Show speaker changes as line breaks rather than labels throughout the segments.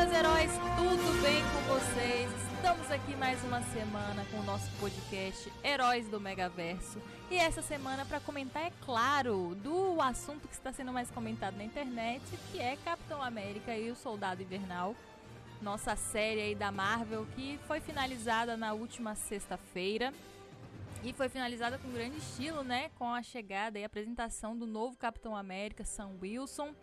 meus heróis, tudo bem com vocês? Estamos aqui mais uma semana com o nosso podcast Heróis do Megaverso. E essa semana para comentar, é claro, do assunto que está sendo mais comentado na internet, que é Capitão América e o Soldado Invernal. Nossa série aí da Marvel que foi finalizada na última sexta-feira. E foi finalizada com grande estilo, né? Com a chegada e apresentação do novo Capitão América, Sam Wilson.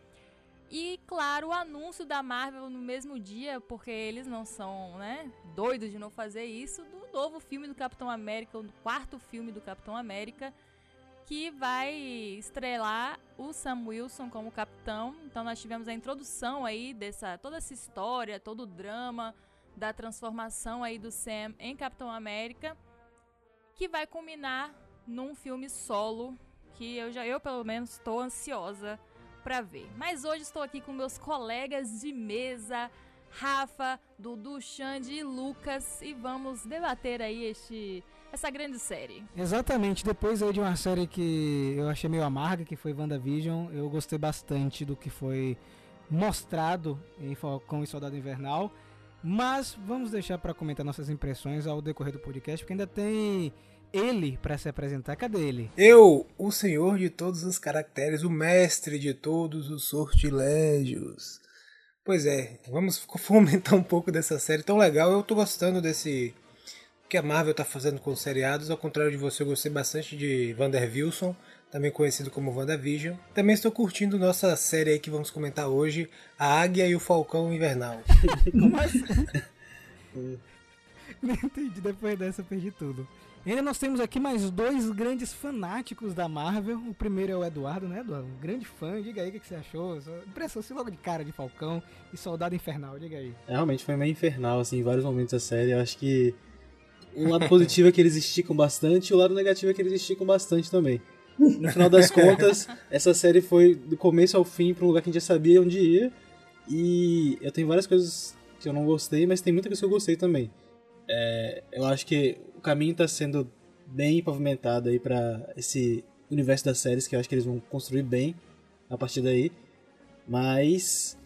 E, claro, o anúncio da Marvel no mesmo dia, porque eles não são, né, doidos de não fazer isso, do novo filme do Capitão América, o quarto filme do Capitão América, que vai estrelar o Sam Wilson como capitão. Então nós tivemos a introdução aí dessa toda essa história, todo o drama da transformação aí do Sam em Capitão América, que vai culminar num filme solo que eu já eu pelo menos estou ansiosa para ver. Mas hoje estou aqui com meus colegas de mesa, Rafa, Dudu, Xande e Lucas, e vamos debater aí este essa grande série.
Exatamente, depois aí de uma série que eu achei meio amarga, que foi WandaVision, eu gostei bastante do que foi mostrado em Falcão e Soldado Invernal. Mas vamos deixar para comentar nossas impressões ao decorrer do podcast, porque ainda tem ele para se apresentar. Cadê ele?
Eu, o senhor de todos os caracteres, o mestre de todos os sortilégios. Pois é, vamos fomentar um pouco dessa série tão legal. Eu tô gostando desse que a Marvel tá fazendo com os seriados. Ao contrário de você, eu gostei bastante de Vander Wilson, também conhecido como WandaVision. Também estou curtindo nossa série aí que vamos comentar hoje, A Águia e o Falcão Invernal.
Como assim? Não entendi, depois dessa eu perdi tudo. Ainda nós temos aqui mais dois grandes fanáticos da Marvel. O primeiro é o Eduardo, né, Eduardo? Um grande fã. Diga aí o que você achou. Impressão-se logo de cara de Falcão e Soldado Infernal. Diga aí.
É, realmente foi meio infernal, assim, em vários momentos da série. Eu acho que o lado positivo é que eles esticam bastante e o lado negativo é que eles esticam bastante também. No final das contas, essa série foi do começo ao fim para um lugar que a gente já sabia onde ia. E eu tenho várias coisas que eu não gostei, mas tem muita coisa que eu gostei também. É, eu acho que o caminho está sendo bem pavimentado aí para esse universo das séries que eu acho que eles vão construir bem a partir daí. Mas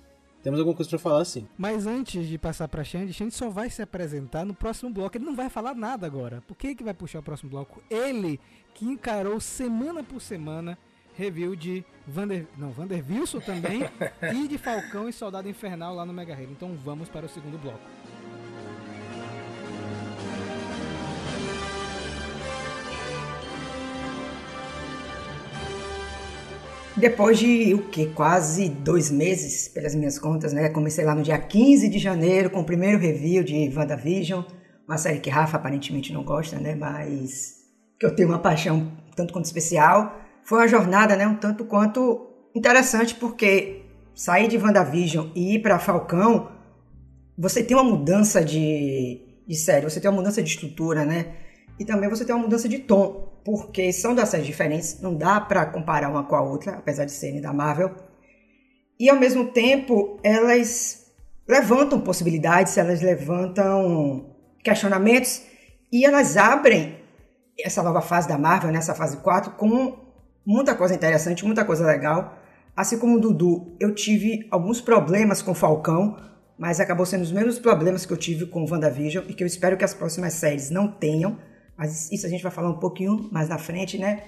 temos alguma coisa para falar sim.
Mas antes de passar para Xande, Xande só vai se apresentar no próximo bloco. Ele não vai falar nada agora. Por que que vai puxar o próximo bloco? Ele que encarou semana por semana review de Vander, não, Vander Wilson também e de Falcão e Soldado Infernal lá no Mega Hero. Então vamos para o segundo bloco.
Depois de o que? Quase dois meses, pelas minhas contas, né? Comecei lá no dia 15 de janeiro com o primeiro review de WandaVision, uma série que Rafa aparentemente não gosta, né? Mas que eu tenho uma paixão tanto quanto especial. Foi uma jornada, né? Um tanto quanto interessante, porque sair de WandaVision e ir para Falcão, você tem uma mudança de, de série, você tem uma mudança de estrutura, né? E também você tem uma mudança de tom porque são duas séries diferentes, não dá para comparar uma com a outra, apesar de serem da Marvel. E ao mesmo tempo, elas levantam possibilidades, elas levantam questionamentos e elas abrem essa nova fase da Marvel, nessa fase 4, com muita coisa interessante, muita coisa legal. Assim como o Dudu, eu tive alguns problemas com Falcão, mas acabou sendo os mesmos problemas que eu tive com WandaVision e que eu espero que as próximas séries não tenham mas isso a gente vai falar um pouquinho mais na frente, né?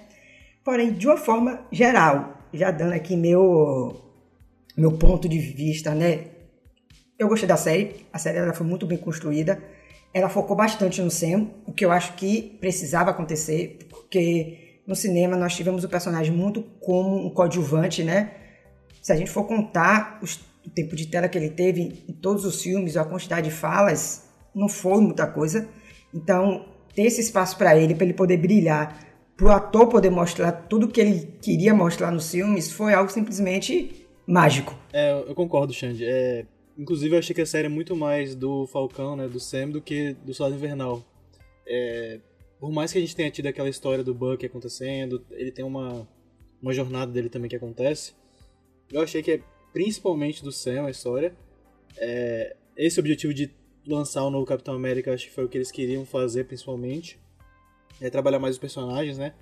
Porém, de uma forma geral, já dando aqui meu, meu ponto de vista, né? Eu gostei da série, a série ela foi muito bem construída, ela focou bastante no Sam, o que eu acho que precisava acontecer, porque no cinema nós tivemos o personagem muito como um coadjuvante, né? Se a gente for contar os, o tempo de tela que ele teve em todos os filmes, a quantidade de falas, não foi muita coisa. Então, ter esse espaço para ele, para ele poder brilhar, para o ator poder mostrar tudo que ele queria mostrar nos filmes, foi algo simplesmente mágico.
É, eu concordo, Xande. É, inclusive, eu achei que a série é muito mais do Falcão, né, do Sam, do que do Soldado Invernal. É, por mais que a gente tenha tido aquela história do Buck acontecendo, ele tem uma, uma jornada dele também que acontece. Eu achei que é principalmente do Sam a história. É, esse objetivo de lançar o novo Capitão América, acho que foi o que eles queriam fazer principalmente. É trabalhar mais os personagens, né?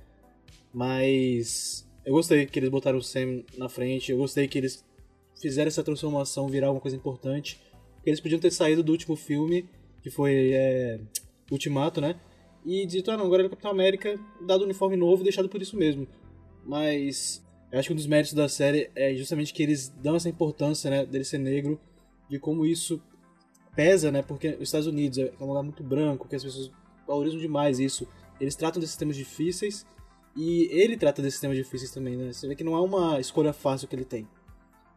Mas eu gostei que eles botaram o Sam na frente, eu gostei que eles fizeram essa transformação virar uma coisa importante. Eles podiam ter saído do último filme, que foi é, Ultimato, né? E dito, ah não, agora é o Capitão América, dado o uniforme novo e deixado por isso mesmo. Mas eu acho que um dos méritos da série é justamente que eles dão essa importância, né, dele ser negro, de como isso pesa, né, porque os Estados Unidos é um lugar muito branco, que as pessoas valorizam demais isso. Eles tratam desses temas difíceis e ele trata desses temas difíceis também, né? Você vê que não é uma escolha fácil que ele tem.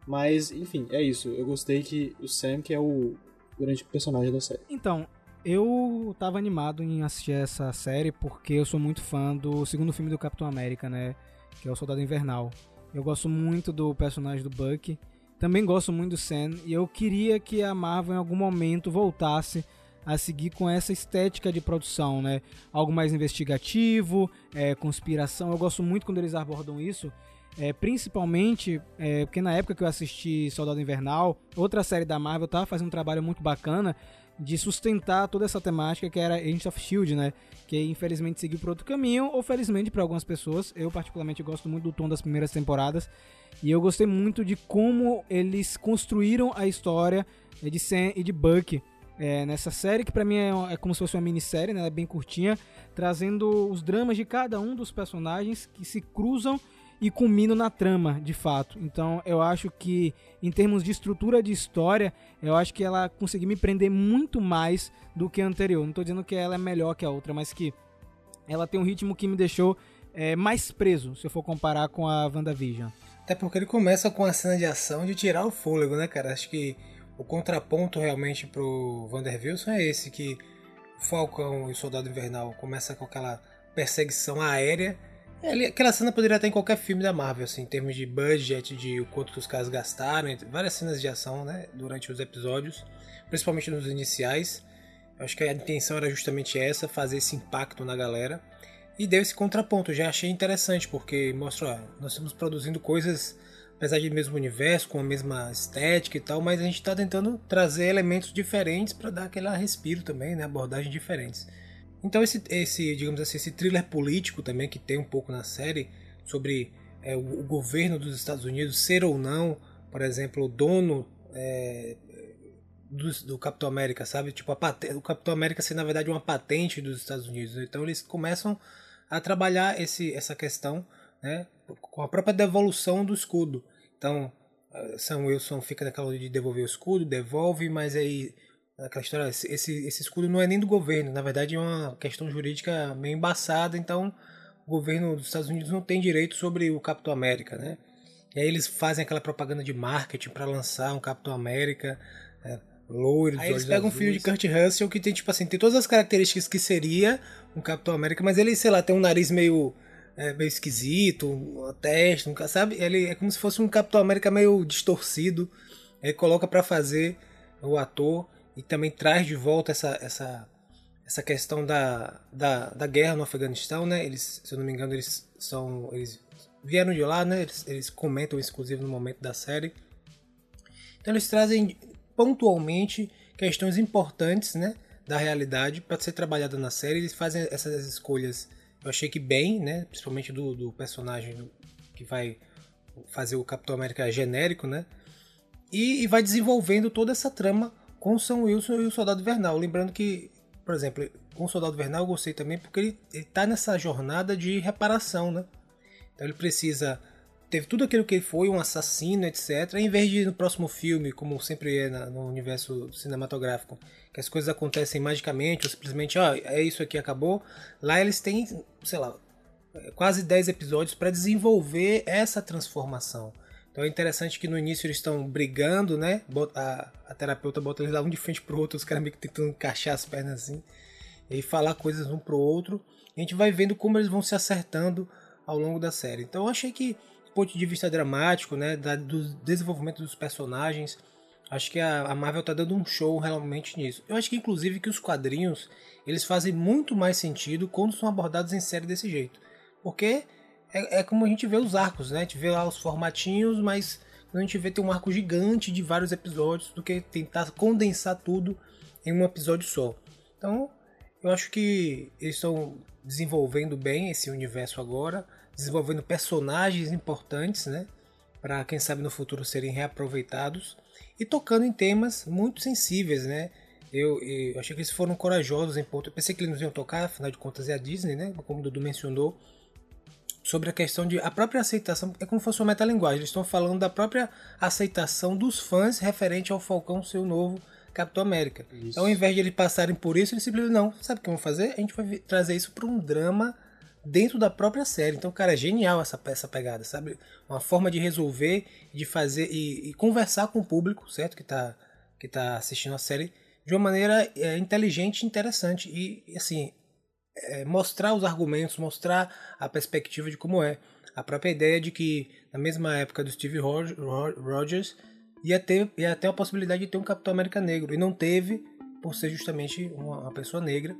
Mas, enfim, é isso. Eu gostei que o Sam, que é o grande personagem da série.
Então, eu tava animado em assistir essa série porque eu sou muito fã do segundo filme do Capitão América, né? Que é o Soldado Invernal. Eu gosto muito do personagem do Bucky. Também gosto muito do Sam. E eu queria que a Marvel em algum momento voltasse a seguir com essa estética de produção, né? Algo mais investigativo, é, conspiração. Eu gosto muito quando eles abordam isso. É, principalmente é, porque na época que eu assisti Soldado Invernal, outra série da Marvel estava fazendo um trabalho muito bacana de sustentar toda essa temática que era Agents of Shield, né? Que infelizmente seguiu por outro caminho, ou felizmente para algumas pessoas. Eu particularmente gosto muito do tom das primeiras temporadas e eu gostei muito de como eles construíram a história de Sam e de Buck é, nessa série, que para mim é, é, como se fosse uma minissérie, né? É bem curtinha, trazendo os dramas de cada um dos personagens que se cruzam e culminam na trama, de fato. Então, eu acho que em termos de estrutura de história, eu acho que ela conseguiu me prender muito mais do que a anterior. Não estou dizendo que ela é melhor que a outra, mas que ela tem um ritmo que me deixou é, mais preso, se eu for comparar com a WandaVision.
Até porque ele começa com a cena de ação de tirar o fôlego, né, cara? Acho que o contraponto realmente pro Vander Wilson é esse, que Falcão e o Soldado Invernal começa com aquela perseguição aérea. Aquela cena poderia estar em qualquer filme da Marvel, assim, em termos de budget, de o quanto os caras gastaram, várias cenas de ação, né, durante os episódios, principalmente nos iniciais. Eu acho que a intenção era justamente essa, fazer esse impacto na galera. E deu esse contraponto, já achei interessante, porque mostra, ó, nós estamos produzindo coisas apesar de mesmo universo, com a mesma estética e tal, mas a gente está tentando trazer elementos diferentes para dar aquele respiro também, né? Abordagens diferentes. Então esse, esse, digamos assim, esse thriller político também que tem um pouco na série sobre é, o, o, governo dos Estados Unidos ser ou não, por exemplo, o dono é, do, do, Capitão América, sabe? Tipo a patente, o Capitão América ser na verdade uma patente dos Estados Unidos. Então eles começam a trabalhar esse, essa questão né, com a própria devolução do escudo. Então, Sam Wilson fica naquela de devolver o escudo, devolve, mas aí aquela história, esse, esse escudo não é nem do governo, na verdade é uma questão jurídica meio embaçada, então o governo dos Estados Unidos não tem direito sobre o Capitão América, né? E aí eles fazem aquela propaganda de marketing para lançar um Capitão América é, loiro, Aí eles pegam azuis. um filme de Kurt Russell que tem tipo assim, tem todas as características que seria um Capitão América, mas ele, sei lá, tem um nariz meio é, meio esquisito, uma testa, nunca sabe? Ele é como se fosse um Capitão América meio distorcido. Ele coloca para fazer o ator e também traz de volta essa, essa, essa questão da, da, da guerra no Afeganistão, né? Eles, se eu não me engano, eles são eles vieram de lá, né? Eles, eles comentam inclusive no momento da série. Então eles trazem pontualmente questões importantes, né, da realidade para ser trabalhada na série. Eles fazem essas escolhas eu achei que bem, né? Principalmente do, do personagem que vai fazer o Capitão América genérico, né? E, e, vai desenvolvendo toda essa trama com o Sam Wilson e o Soldado Vernal. Lembrando que, por exemplo, com o Soldado Vernal eu gostei também porque ele, ele tá nessa jornada de reparação, né? Então ele precisa teve tudo aquilo que ele foi, um assassino, etc. Em vez de no próximo filme, como sempre é no universo cinematográfico, que as coisas acontecem magicamente, ou simplesmente, ó, é isso aqui, acabou. Lá eles têm, sei lá, quase 10 episódios para desenvolver essa transformação. Então é interessante que no início eles estão brigando, né? A, a terapeuta bota eles lá um de frente pro outro, os caras meio que tentando encaixar as pernas assim, e falar coisas um pro outro. E a gente vai vendo como eles vão se acertando ao longo da série. Então eu achei que ponto de vista dramático, né, da, do desenvolvimento dos personagens, acho que a, a Marvel está dando um show realmente nisso. Eu acho que inclusive que os quadrinhos eles fazem muito mais sentido quando são abordados em série desse jeito, porque é, é como a gente vê os arcos, né? A gente vê lá os formatinhos, mas a gente vê tem um arco gigante de vários episódios do que tentar condensar tudo em um episódio só. Então, eu acho que eles estão desenvolvendo bem esse universo agora desenvolvendo personagens importantes, né? Para quem sabe no futuro serem reaproveitados. e tocando em temas muito sensíveis, né? Eu, eu achei que eles foram corajosos em ponto. Eu pensei que eles não iam tocar, afinal de contas é a Disney, né? Como o Dudu mencionou, sobre a questão de a própria aceitação. É como se fosse uma metalinguagem. Eles estão falando da própria aceitação dos fãs referente ao Falcão ser o novo Capitão América. Isso. Então, ao invés de eles passarem por isso, eles simplesmente não. Sabe o que vão fazer? A gente vai trazer isso para um drama dentro da própria série. Então, cara, é genial essa peça pegada, sabe? Uma forma de resolver, de fazer e, e conversar com o público, certo? Que está que tá assistindo a série de uma maneira é, inteligente e interessante. E, assim, é, mostrar os argumentos, mostrar a perspectiva de como é. A própria ideia de que, na mesma época do Steve Rogers, ia ter, ia ter a possibilidade de ter um Capitão América negro. E não teve, por ser justamente uma, uma pessoa negra.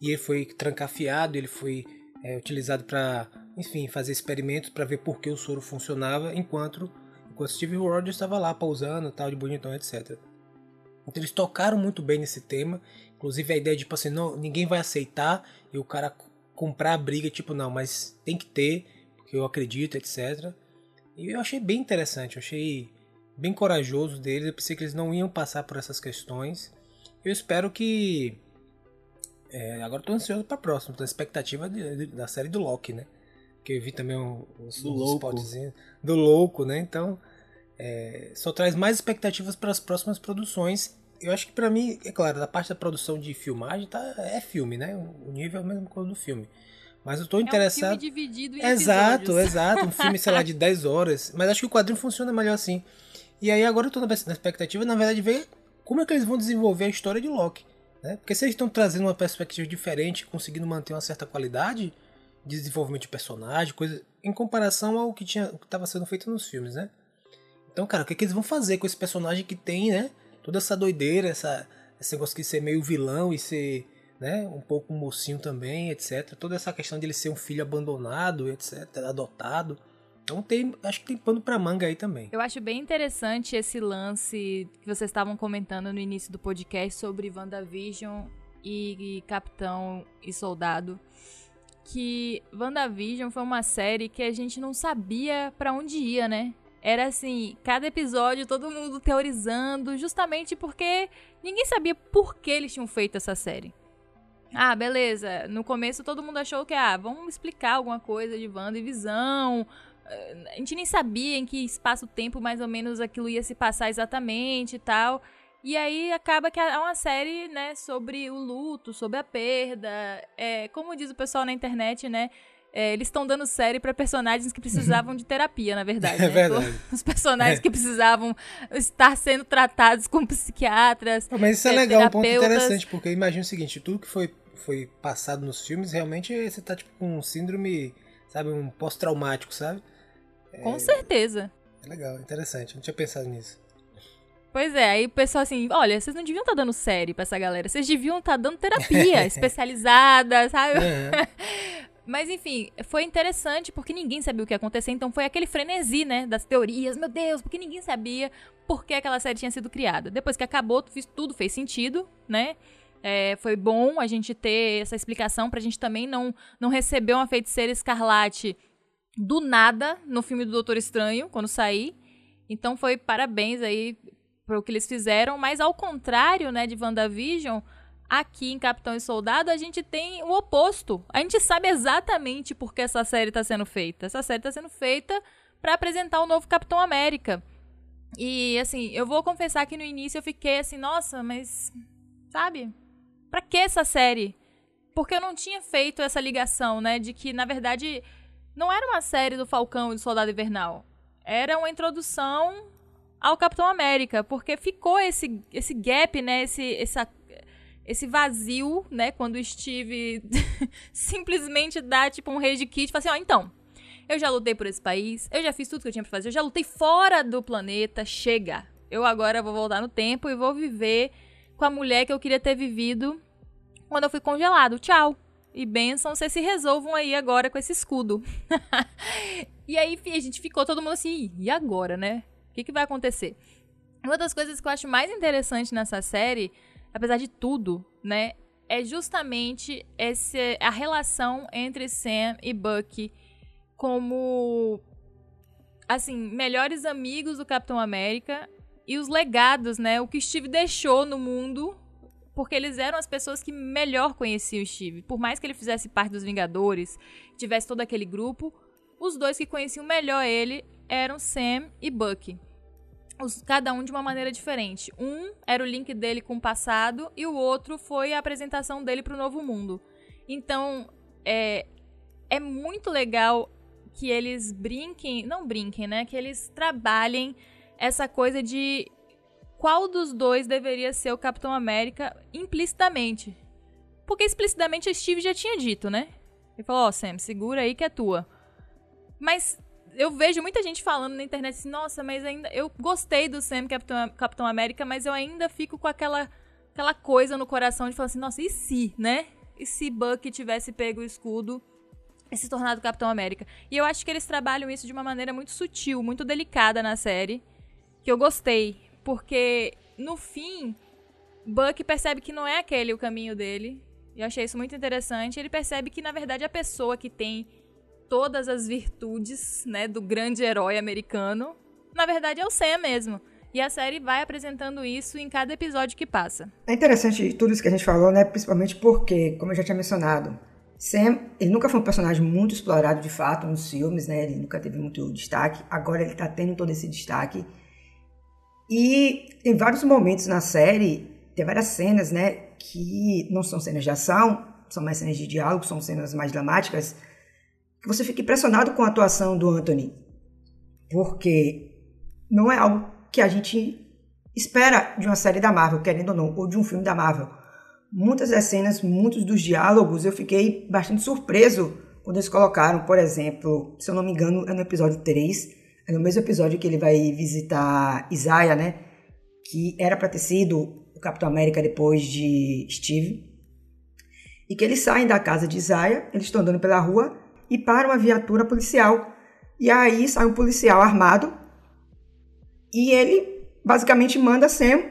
E ele foi trancafiado, ele foi é, utilizado para, enfim, fazer experimentos para ver por que o soro funcionava, enquanto, enquanto Steve Rogers estava lá pausando, tal, de bonitão, etc. Então eles tocaram muito bem nesse tema. Inclusive a ideia de, tipo assim, não, ninguém vai aceitar e o cara comprar a briga, tipo, não, mas tem que ter, porque eu acredito, etc. E eu achei bem interessante, eu achei bem corajoso deles. Eu pensei que eles não iam passar por essas questões. Eu espero que. É, agora estou ansioso para a próxima, tô na expectativa de, de, da série do Loki, né? Que eu vi também uns,
do
uns spotzinhos do louco, né? Então, é, só traz mais expectativas para as próximas produções. Eu acho que para mim, é claro, da parte da produção de filmagem tá, é filme, né? O nível é o mesmo coisa do filme. Mas eu tô interessado. É
um filme dividido em
Exato,
episódios.
exato. Um filme, sei lá, de 10 horas. Mas acho que o quadrinho funciona melhor assim. E aí agora eu tô na expectativa, na verdade, de ver como é que eles vão desenvolver a história de Loki. Né? Porque se eles estão trazendo uma perspectiva diferente, conseguindo manter uma certa qualidade de desenvolvimento de personagem, coisa em comparação ao que tinha, que estava sendo feito nos filmes, né? Então, cara, o que, é que eles vão fazer com esse personagem que tem, né? Toda essa doideira, essa, esse negócio de ser meio vilão e ser, né? Um pouco mocinho também, etc. Toda essa questão de ele ser um filho abandonado, etc. Adotado. Então tem, acho que tem pano para manga aí também.
Eu acho bem interessante esse lance que vocês estavam comentando no início do podcast sobre WandaVision e, e Capitão e Soldado. Que WandaVision foi uma série que a gente não sabia para onde ia, né? Era assim, cada episódio todo mundo teorizando, justamente porque ninguém sabia por que eles tinham feito essa série. Ah, beleza. No começo todo mundo achou que, ah, vamos explicar alguma coisa de Wanda e Visão, a gente nem sabia em que espaço-tempo mais ou menos aquilo ia se passar exatamente e tal. E aí acaba que é uma série, né, sobre o luto, sobre a perda. É, como diz o pessoal na internet, né? É, eles estão dando série para personagens que precisavam de terapia, na verdade.
É
né?
verdade.
Os personagens é. que precisavam estar sendo tratados com psiquiatras.
Mas isso é, é legal, um ponto interessante, porque imagina o seguinte: tudo que foi, foi passado nos filmes, realmente você tá tipo com um síndrome, sabe, um pós-traumático, sabe?
Com certeza.
É legal, interessante. Não tinha pensado nisso.
Pois é, aí o pessoal assim, olha, vocês não deviam estar tá dando série pra essa galera, vocês deviam estar tá dando terapia especializada, sabe? Uhum. Mas enfim, foi interessante porque ninguém sabia o que ia acontecer, então foi aquele frenesi, né, das teorias, meu Deus, porque ninguém sabia por que aquela série tinha sido criada. Depois que acabou, tudo fez sentido, né? É, foi bom a gente ter essa explicação pra gente também não, não receber uma feiticeira escarlate do nada no filme do Doutor Estranho, quando sair. Então foi parabéns aí pro que eles fizeram, mas ao contrário, né, de WandaVision, aqui em Capitão e Soldado a gente tem o oposto. A gente sabe exatamente por que essa série está sendo feita. Essa série está sendo feita para apresentar o novo Capitão América. E assim, eu vou confessar que no início eu fiquei assim, nossa, mas sabe? Para que essa série? Porque eu não tinha feito essa ligação, né, de que na verdade não era uma série do Falcão e do Soldado Invernal. Era uma introdução ao Capitão América, porque ficou esse, esse gap, né? Esse, essa, esse vazio, né? Quando o Steve simplesmente dá, tipo, um rage kit e fala assim, ó, oh, então, eu já lutei por esse país, eu já fiz tudo que eu tinha pra fazer, eu já lutei fora do planeta, chega. Eu agora vou voltar no tempo e vou viver com a mulher que eu queria ter vivido quando eu fui congelado. Tchau e bênção, vocês se resolvam aí agora com esse escudo. e aí a gente ficou todo mundo assim, e agora, né? O que, que vai acontecer? Uma das coisas que eu acho mais interessante nessa série, apesar de tudo, né, é justamente esse, a relação entre Sam e Bucky como, assim, melhores amigos do Capitão América e os legados, né? O que Steve deixou no mundo, porque eles eram as pessoas que melhor conheciam o Steve. Por mais que ele fizesse parte dos Vingadores, tivesse todo aquele grupo, os dois que conheciam melhor ele eram Sam e Bucky. Os, cada um de uma maneira diferente. Um era o link dele com o passado e o outro foi a apresentação dele para o novo mundo. Então, é, é muito legal que eles brinquem, não brinquem, né? Que eles trabalhem essa coisa de qual dos dois deveria ser o Capitão América implicitamente. Porque explicitamente a Steve já tinha dito, né? Ele falou: Ó, oh, Sam, segura aí que é tua. Mas eu vejo muita gente falando na internet assim: nossa, mas ainda. Eu gostei do Sam Capitão, Capitão América, mas eu ainda fico com aquela, aquela coisa no coração de falar assim: nossa, e se, né? E se Buck tivesse pego o escudo e se tornado Capitão América? E eu acho que eles trabalham isso de uma maneira muito sutil, muito delicada na série que eu gostei, porque no fim Buck percebe que não é aquele o caminho dele. Eu achei isso muito interessante. Ele percebe que na verdade a pessoa que tem todas as virtudes, né, do grande herói americano, na verdade é o Sam mesmo. E a série vai apresentando isso em cada episódio que passa.
É interessante tudo isso que a gente falou, né? Principalmente porque, como eu já tinha mencionado, Sam, ele nunca foi um personagem muito explorado de fato nos filmes, né? Ele nunca teve muito destaque. Agora ele tá tendo todo esse destaque. E tem vários momentos na série, tem várias cenas, né, que não são cenas de ação, são mais cenas de diálogo, são cenas mais dramáticas, que você fica impressionado com a atuação do Anthony. Porque não é algo que a gente espera de uma série da Marvel, querendo ou não, ou de um filme da Marvel. Muitas das cenas, muitos dos diálogos, eu fiquei bastante surpreso quando eles colocaram, por exemplo, se eu não me engano, é no episódio 3, é no mesmo episódio que ele vai visitar Isaiah, né? Que era para ter sido o Capitão América depois de Steve. E que eles saem da casa de Isaiah, eles estão andando pela rua e param uma viatura policial. E aí sai um policial armado e ele basicamente manda Sam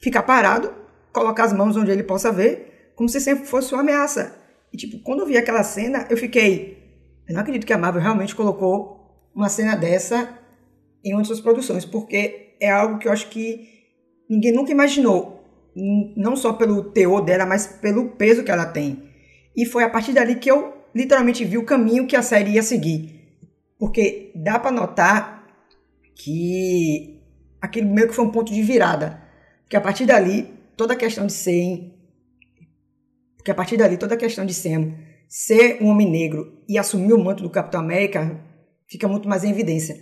ficar parado, colocar as mãos onde ele possa ver, como se sempre fosse uma ameaça. E tipo, quando eu vi aquela cena, eu fiquei, eu não acredito que a Marvel realmente colocou uma cena dessa em uma de suas produções, porque é algo que eu acho que ninguém nunca imaginou, não só pelo teor dela, mas pelo peso que ela tem. E foi a partir dali que eu literalmente vi o caminho que a série ia seguir. Porque dá para notar que aquele meio que foi um ponto de virada. Porque a partir dali, toda a questão de ser. Porque a partir dali, toda a questão de Sam ser um homem negro e assumir o manto do Capitão América fica muito mais em evidência.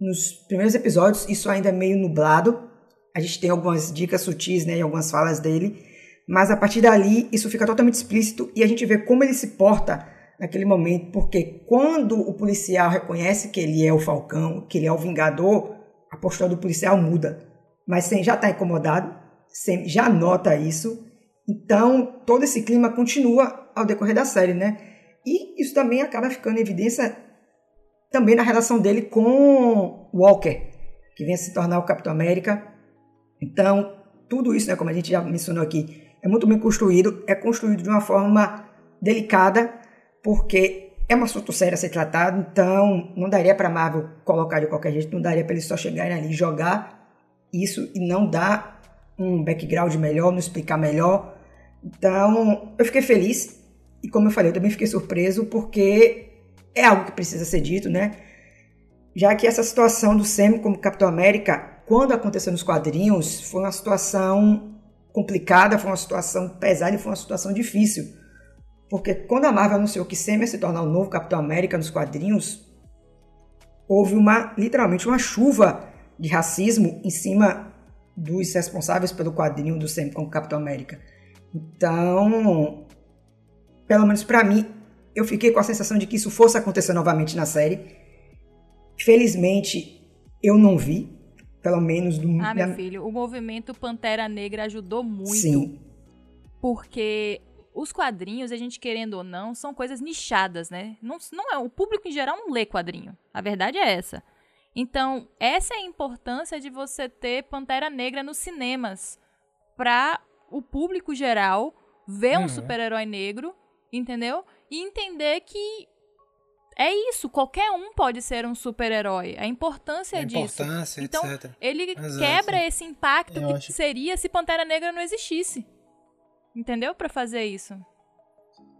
Nos primeiros episódios, isso ainda é meio nublado. A gente tem algumas dicas sutis, né, e algumas falas dele, mas a partir dali isso fica totalmente explícito e a gente vê como ele se porta naquele momento, porque quando o policial reconhece que ele é o Falcão, que ele é o Vingador, a postura do policial muda. Mas sem já está incomodado, sem, já nota isso. Então, todo esse clima continua ao decorrer da série, né? E isso também acaba ficando em evidência também na relação dele com Walker, que vem a se tornar o Capitão América. Então, tudo isso, né, como a gente já mencionou aqui, é muito bem construído, é construído de uma forma delicada, porque é um assunto sério a ser tratado, então não daria para Marvel colocar de qualquer jeito, não daria para eles só chegarem ali e jogar isso e não dar um background melhor, não explicar melhor. Então, eu fiquei feliz e como eu falei, eu também fiquei surpreso porque é algo que precisa ser dito, né? Já que essa situação do Sam como Capitão América, quando aconteceu nos quadrinhos, foi uma situação complicada, foi uma situação pesada e foi uma situação difícil. Porque quando a Marvel anunciou que Sam ia se tornar o novo Capitão América nos quadrinhos, houve uma literalmente uma chuva de racismo em cima dos responsáveis pelo quadrinho do Sam como Capitão América. Então, pelo menos para mim, eu fiquei com a sensação de que isso fosse acontecer novamente na série. Felizmente, eu não vi. Pelo menos do.
Ah, meu filho, o movimento Pantera Negra ajudou muito. Sim. Porque os quadrinhos, a gente querendo ou não, são coisas nichadas, né? Não, não é, o público em geral não lê quadrinho. A verdade é essa. Então, essa é a importância de você ter Pantera Negra nos cinemas. Pra o público geral ver uhum. um super-herói negro, entendeu? e entender que é isso, qualquer um pode ser um super-herói. A importância
A
disso.
importância,
Então,
etc.
Ele
Exato.
quebra esse impacto
Eu
que
acho-
seria se Pantera Negra não existisse. Entendeu? Pra fazer isso.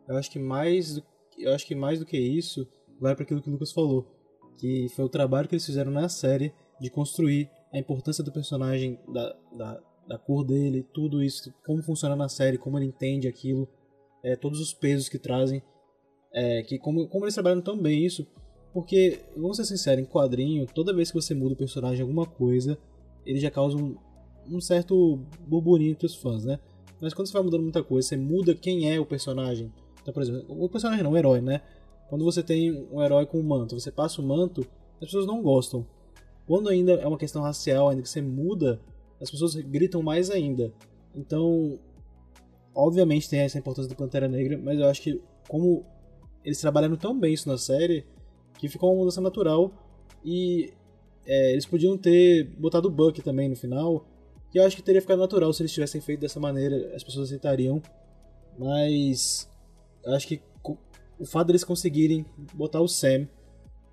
Eu acho que mais do, eu acho que mais do que isso vai para aquilo que o Lucas falou, que foi o trabalho que eles fizeram na série de construir a importância do personagem, da, da, da cor dele, tudo isso, como funciona na série, como ele entende aquilo, é, todos os pesos que trazem, é, que como, como eles trabalham tão bem isso, porque, vamos ser sinceros, em quadrinho, toda vez que você muda o personagem em alguma coisa, ele já causa um, um certo burburinho entre os fãs, né? Mas quando você vai mudando muita coisa, você muda quem é o personagem. Então, por exemplo, o personagem não, o herói, né? Quando você tem um herói com um manto, você passa o manto, as pessoas não gostam. Quando ainda é uma questão racial, ainda que você muda, as pessoas gritam mais ainda. Então, obviamente tem essa importância do Pantera Negra, mas eu acho que como eles trabalharam tão bem isso na série, que ficou uma mudança natural e é, eles podiam ter botado o Buck também no final, que eu acho que teria ficado natural se eles tivessem feito dessa maneira, as pessoas aceitariam. Mas eu acho que o fato deles conseguirem botar o Sam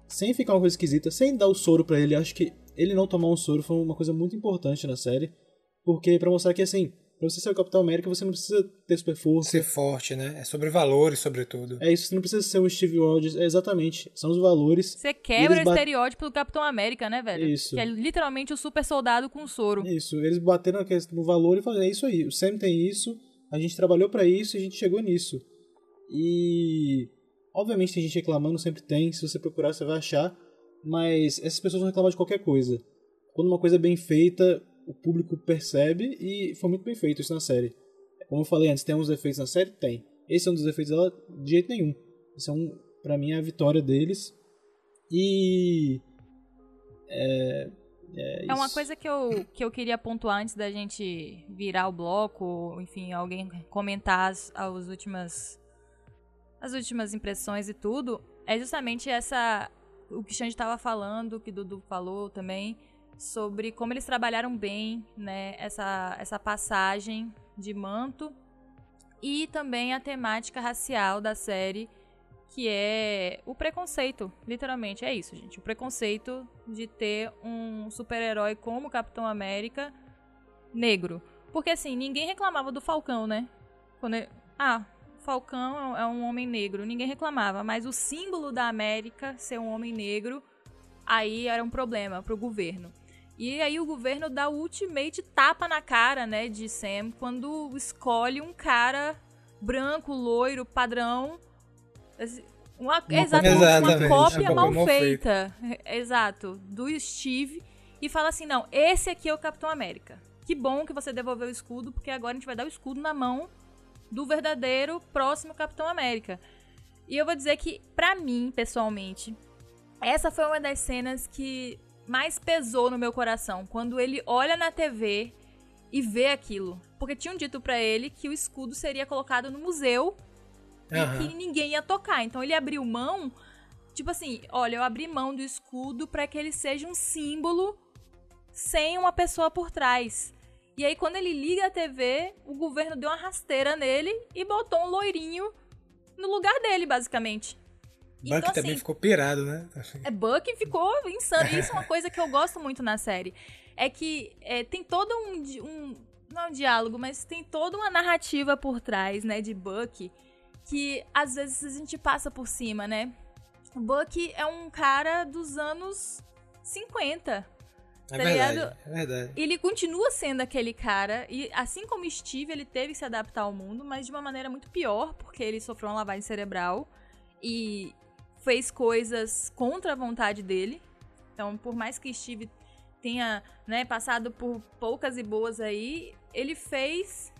sem ficar uma coisa esquisita, sem dar o soro pra ele, acho que ele não tomar um soro foi uma coisa muito importante na série, porque pra mostrar que assim, pra você ser o Capitão América, você não precisa ter super força.
Ser forte, né? É sobre valores, sobretudo.
É isso, você não precisa ser um Steve Rogers, é exatamente, são os valores.
Você quebra o estereótipo do Capitão América, né, velho?
Isso.
Que é literalmente o super soldado com soro.
Isso, eles bateram no valor e falaram, é isso aí, o Sam tem isso, a gente trabalhou pra isso e a gente chegou nisso. E obviamente tem gente reclamando, sempre tem, se você procurar você vai achar, mas essas pessoas vão reclamar de qualquer coisa. Quando uma coisa é bem feita, o público percebe e foi muito bem feito isso na série. Como eu falei antes, tem uns defeitos na série? Tem. Esse é um dos defeitos dela de jeito nenhum. Isso é um, pra mim é a vitória deles. E é, é,
É uma coisa que eu, que eu queria pontuar antes da gente virar o bloco, enfim, alguém comentar as, as últimas as últimas impressões e tudo, é justamente essa o que o Xande estava falando, o que o Dudu falou também, sobre como eles trabalharam bem, né, essa, essa passagem de manto e também a temática racial da série, que é o preconceito, literalmente, é isso, gente. O preconceito de ter um super-herói como o Capitão América negro. Porque assim, ninguém reclamava do Falcão, né? Quando ele- Ah, Falcão é um homem negro, ninguém reclamava, mas o símbolo da América ser um homem negro, aí era um problema pro governo. E aí o governo dá o ultimate tapa na cara, né, de Sam, quando escolhe um cara branco, loiro, padrão, uma, exato, uma cópia
uma
mal
cópia mal
feita, exato, do Steve, e fala assim, não, esse aqui é o Capitão América. Que bom que você devolveu o escudo, porque agora a gente vai dar o escudo na mão do verdadeiro próximo Capitão América. E eu vou dizer que, pra mim, pessoalmente, essa foi uma das cenas que mais pesou no meu coração. Quando ele olha na TV e vê aquilo. Porque tinham dito pra ele que o escudo seria colocado no museu e
Aham.
que ninguém ia tocar. Então ele abriu mão, tipo assim, olha, eu abri mão do escudo pra que ele seja um símbolo sem uma pessoa por trás. E aí quando ele liga a TV, o governo deu uma rasteira nele e botou um loirinho no lugar dele, basicamente.
Buck
Então,
também
assim,
ficou pirado, né?
é, Buck ficou insano. E isso é uma coisa que eu gosto muito na série. É que é, tem todo um, um. Não é um diálogo, mas tem toda uma narrativa por trás, né, de Buck. Que às vezes a gente passa por cima, né? O Buck é um cara dos anos 50.
É
Tá
verdade,
ligado?
é verdade.
Ele continua sendo aquele cara, e assim como Steve, ele teve que se adaptar ao mundo, mas de uma maneira muito pior, porque ele sofreu uma lavagem cerebral e fez coisas contra a vontade dele. Então, por mais que Steve tenha né, passado por poucas e boas aí, ele fez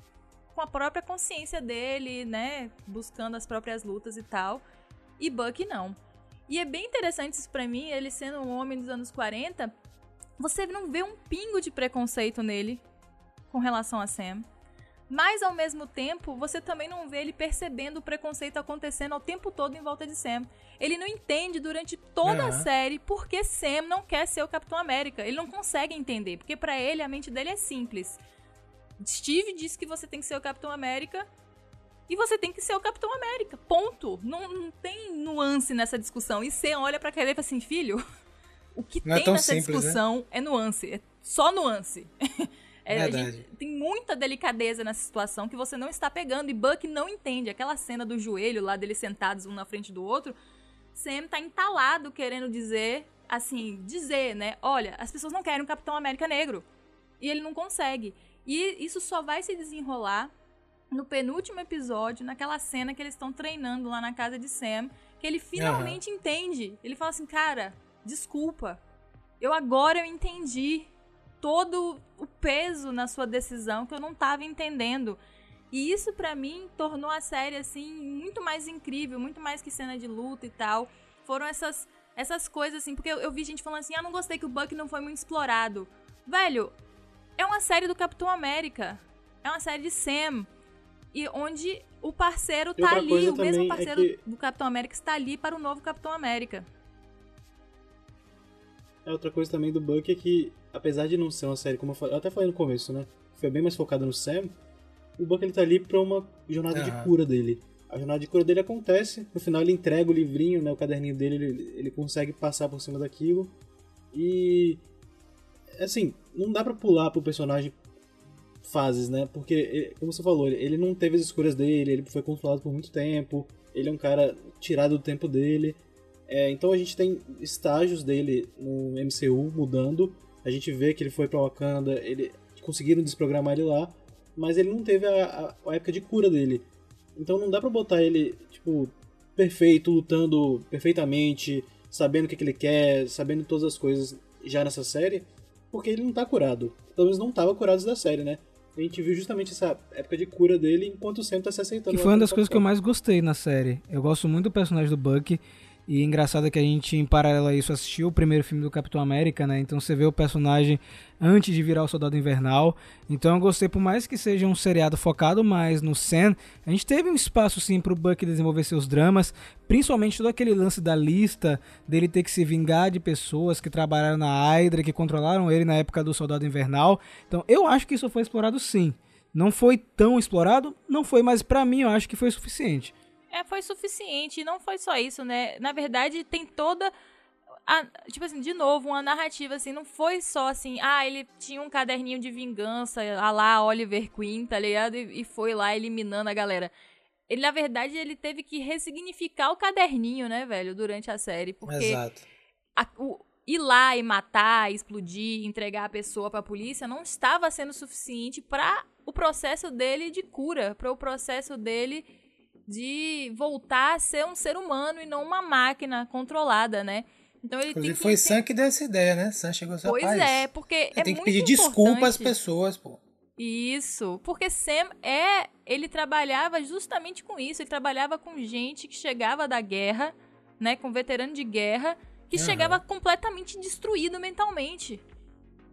com a própria consciência dele, né, buscando as próprias lutas e tal. E Buck não. E é bem interessante isso pra mim, ele sendo um homem dos anos 40, você não vê um pingo de preconceito nele com relação a Sam. Mas ao mesmo tempo, você também não vê ele percebendo o preconceito acontecendo ao tempo todo em volta de Sam. Ele não entende durante toda a
Aham.
série por que Sam não quer ser o Capitão América. Ele não consegue entender, porque pra ele a mente dele é simples. Steve disse que você tem que ser o Capitão América E você tem que ser o Capitão América. Ponto. Não, não tem nuance nessa discussão. E você olha pra cara e fala assim, filho, o que
Não é
tem
tão
nessa
simples, né?
discussão é nuance. É só nuance. É, gente tem muita delicadeza nessa situação que você não está pegando. E Buck não entende. Aquela cena do joelho lá deles sentados um na frente do outro. Sam tá entalado querendo dizer, assim, dizer, né? Olha, as pessoas não querem um Capitão América negro. E ele não consegue. E isso só vai se desenrolar no penúltimo episódio, naquela cena que eles estão treinando lá na casa de Sam, que ele finalmente entende. Ele fala assim, cara, desculpa. Eu agora eu entendi todo o peso na sua decisão que eu não tava entendendo. E isso pra mim tornou a série assim muito mais incrível, muito mais que cena de luta e tal. Foram essas essas coisas assim, porque eu, eu vi gente falando assim: "Ah, não gostei que o Buck não foi muito explorado". Velho, é uma série do Capitão América. É uma série de Sam. E onde o parceiro tá ali, o mesmo
é
parceiro
que-
do Capitão América está ali para o novo Capitão América.
É outra coisa também do Buck é que, apesar de não ser uma série, como eu, falei, eu até falei no começo, né? Foi bem mais focada no Sam. O Buck ele tá ali pra uma jornada de cura dele. A jornada de cura dele acontece, no final ele entrega o livrinho, né? O caderninho dele, ele, ele consegue passar por cima daquilo. E. Assim, não dá pra pular pro personagem fases, né? Porque, ele- como você falou, ele, ele não teve as escolhas dele, ele foi controlado por muito tempo, ele é um cara tirado do tempo dele. É, então a gente tem estágios dele no MCU mudando. A gente vê que ele foi pra Wakanda, ele conseguiram desprogramar ele lá, mas ele não teve a, a- a época de cura dele. Então não dá pra botar ele, tipo, perfeito, lutando perfeitamente, sabendo o que, que ele quer, sabendo todas as coisas já nessa série, porque ele não tá curado. Pelo menos não tava curado da série, né? A gente viu justamente essa época de cura dele enquanto Sam tá se aceitando.
Que foi uma das coisas que eu mais gostei na série. Eu gosto muito do personagem do Buck. E é engraçado que a gente, em paralelo a isso, assistiu o primeiro filme do Capitão América, né? Então você vê o personagem antes de virar o Soldado Invernal. Então eu gostei, por mais que seja um seriado focado mais no Sam, a gente teve um espaço sim pro Buck desenvolver seus dramas, principalmente todo aquele lance da lista, dele ter que se vingar de pessoas que trabalharam na Hydra, que controlaram ele na época do Soldado Invernal. Então eu acho que isso foi explorado sim. Não foi tão explorado? Não foi, mas pra mim eu acho que foi suficiente.
É, foi suficiente. E não foi só isso, né? Na verdade, tem toda. a- tipo assim, de novo, uma narrativa, assim, não foi só assim, ah, ele tinha um caderninho de vingança, a lá Oliver Queen, tá ligado? E, e foi lá eliminando a galera. Ele, na verdade, ele teve que ressignificar o caderninho, né, velho, durante a série. Porque
Exato.
a- o- ir lá e matar, explodir, entregar a pessoa pra polícia não estava sendo suficiente para o processo dele de cura, para o processo dele de voltar a ser um ser humano e não uma máquina controlada, né? Então ele
Inclusive
tem que
foi Sam que deu essa ideia, né? Sam chegou assim,
Pois
rapaz,
é, porque
você
é
tem que pedir desculpa às
importante.
pessoas, pô.
Isso, porque Sam é, ele trabalhava justamente com isso, ele trabalhava com gente que chegava da guerra, né, com veterano de guerra, que
Aham.
chegava completamente destruído mentalmente.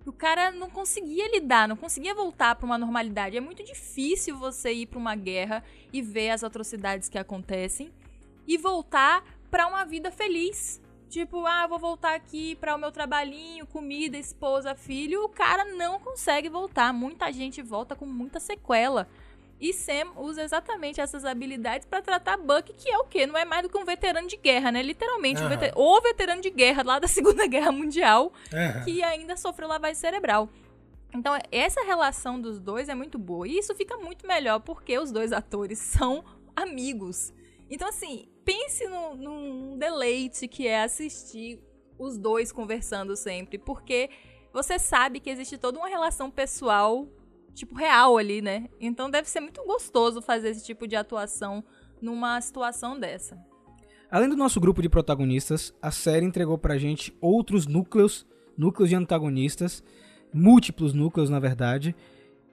O cara não conseguia lidar, não conseguia voltar pra uma normalidade. É muito difícil você ir pra uma guerra e ver as atrocidades que acontecem e voltar pra uma vida feliz. Tipo, ah, vou voltar aqui para o meu trabalhinho, comida, esposa, filho. O cara não consegue voltar. Muita gente volta com muita sequela. E Sam usa exatamente essas habilidades para tratar Buck, que é o quê? Não é mais do que um veterano de guerra, né? Literalmente, um
Aham.
veter... o veterano de guerra lá da Segunda Guerra Mundial,
Aham.
que ainda sofreu lavagem cerebral. Então, essa relação dos dois é muito boa. E isso fica muito melhor porque os dois atores são amigos. Então, assim, pense no- num deleite que é assistir os dois conversando sempre. Porque você sabe que existe toda uma relação pessoal, tipo, real ali, né? Então deve ser muito gostoso fazer esse tipo de atuação numa situação dessa.
Além do nosso grupo de protagonistas, a série entregou pra gente outros núcleos, núcleos de antagonistas, múltiplos núcleos na verdade,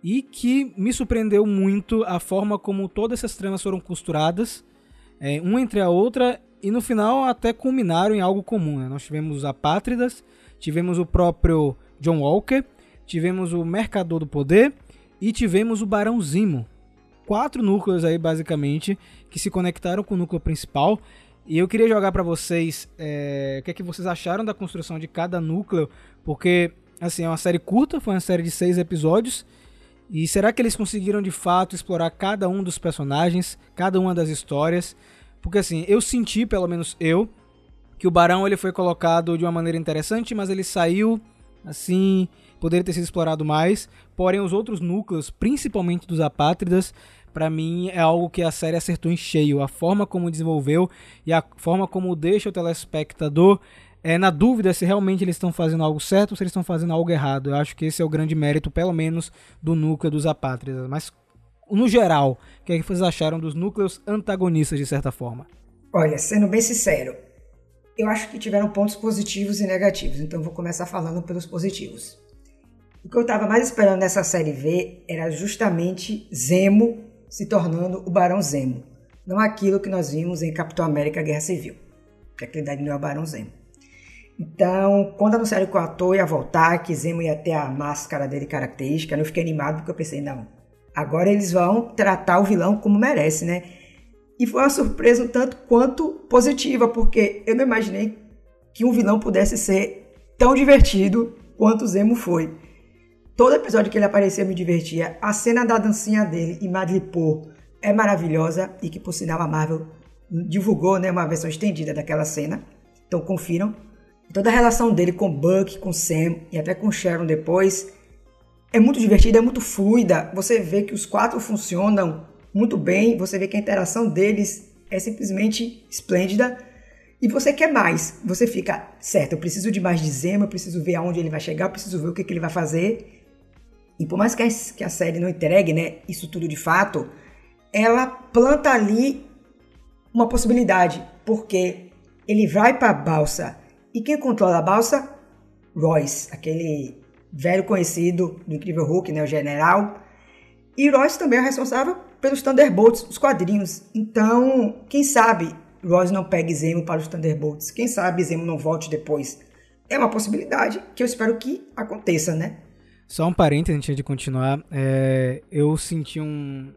e que me surpreendeu muito a forma como todas essas tramas foram costuradas, é, uma entre a outra, e no final até culminaram em algo comum. né? Nós tivemos os apátridas, tivemos o próprio John Walker, tivemos o Mercador do Poder e tivemos o Barão Zimo. Quatro núcleos aí, basicamente, que se conectaram com o núcleo principal. E eu queria jogar pra vocês é, o que, é que vocês acharam da construção de cada núcleo, porque assim é uma série curta, foi uma série de seis episódios E será que eles conseguiram de fato explorar cada um dos personagens, cada uma das histórias? Porque assim, eu senti, pelo menos eu, que o Barão ele foi colocado de uma maneira interessante, mas ele saiu assim, poderia ter sido explorado mais. Porém, os outros núcleos, principalmente dos apátridas, para mim é algo que a série acertou em cheio. A forma como desenvolveu e a forma como deixa o telespectador é, na dúvida se realmente eles estão fazendo algo certo ou se eles estão fazendo algo errado. Eu acho que esse é o grande mérito, pelo menos, do núcleo dos apátridas. Mas, no geral, o que, é que vocês acharam dos núcleos antagonistas, de certa forma?
Olha, sendo bem sincero, eu acho que tiveram pontos positivos e negativos, então vou começar falando pelos positivos. O que eu estava mais esperando nessa série V era justamente Zemo se tornando o Barão Zemo, não aquilo que nós vimos em Capitão América Guerra Civil, que aquele daí não é o Barão Zemo. Então, quando anunciaram que o ator ia voltar, que Zemo ia ter a máscara dele característica, eu fiquei animado porque eu pensei, não, agora eles vão tratar o vilão como merece, né? E foi uma surpresa um tanto quanto positiva, porque eu não imaginei que um vilão pudesse ser tão divertido quanto Zemo foi. Todo episódio que ele aparecia me divertia. A cena da dancinha dele e Madripoor é maravilhosa e que, por sinal, a Marvel divulgou né, uma versão estendida daquela cena. Então confiram. Toda a relação dele com Buck, com Sam e até com Sharon depois é muito divertida, é muito fluida. Você vê que os quatro funcionam muito bem, você vê que a interação deles é simplesmente esplêndida. E você quer mais, você fica, certo, eu preciso de mais de Zema, eu preciso ver aonde ele vai chegar, eu preciso ver o que, que ele vai fazer. E por mais que a, que a série não entregue né, isso tudo de fato, ela planta ali uma possibilidade, porque ele vai para a balsa e quem controla a balsa? Royce, aquele velho conhecido do Incrível Hulk, né, o general. E Royce também é responsável pelos Thunderbolts, os quadrinhos. Então, quem sabe Royce não pegue Zemo para os Thunderbolts? Quem sabe Zemo não volte depois? É uma possibilidade que eu espero que aconteça, né?
Só um parênteses antes de continuar. É, eu senti um.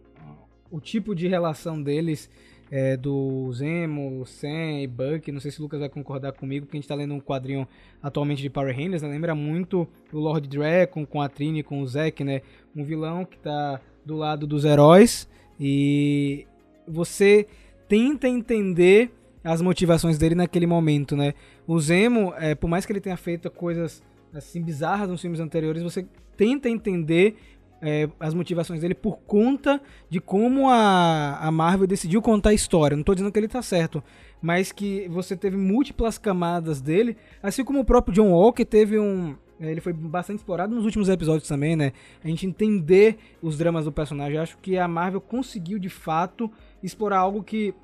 O tipo de relação deles é, do Zemo, Sam e Buck. Não sei se o Lucas vai concordar comigo, porque a gente está lendo um quadrinho atualmente de Power Rangers. Né? Lembra muito o Lord Dragon com a Trini, com o Zack, né? Um vilão que está do lado dos heróis e você tenta entender as motivações dele naquele momento, né? O Zemo, é, por mais que ele tenha feito coisas assim bizarras nos filmes anteriores, você tenta entender é, as motivações dele por conta de como a, a Marvel decidiu contar a história. Não estou dizendo que ele está certo, mas que você teve múltiplas camadas dele, assim como o próprio John Walker teve um. É, ele foi bastante explorado nos últimos episódios também, né? A gente entender os dramas do personagem. Eu acho que a Marvel conseguiu de fato explorar algo que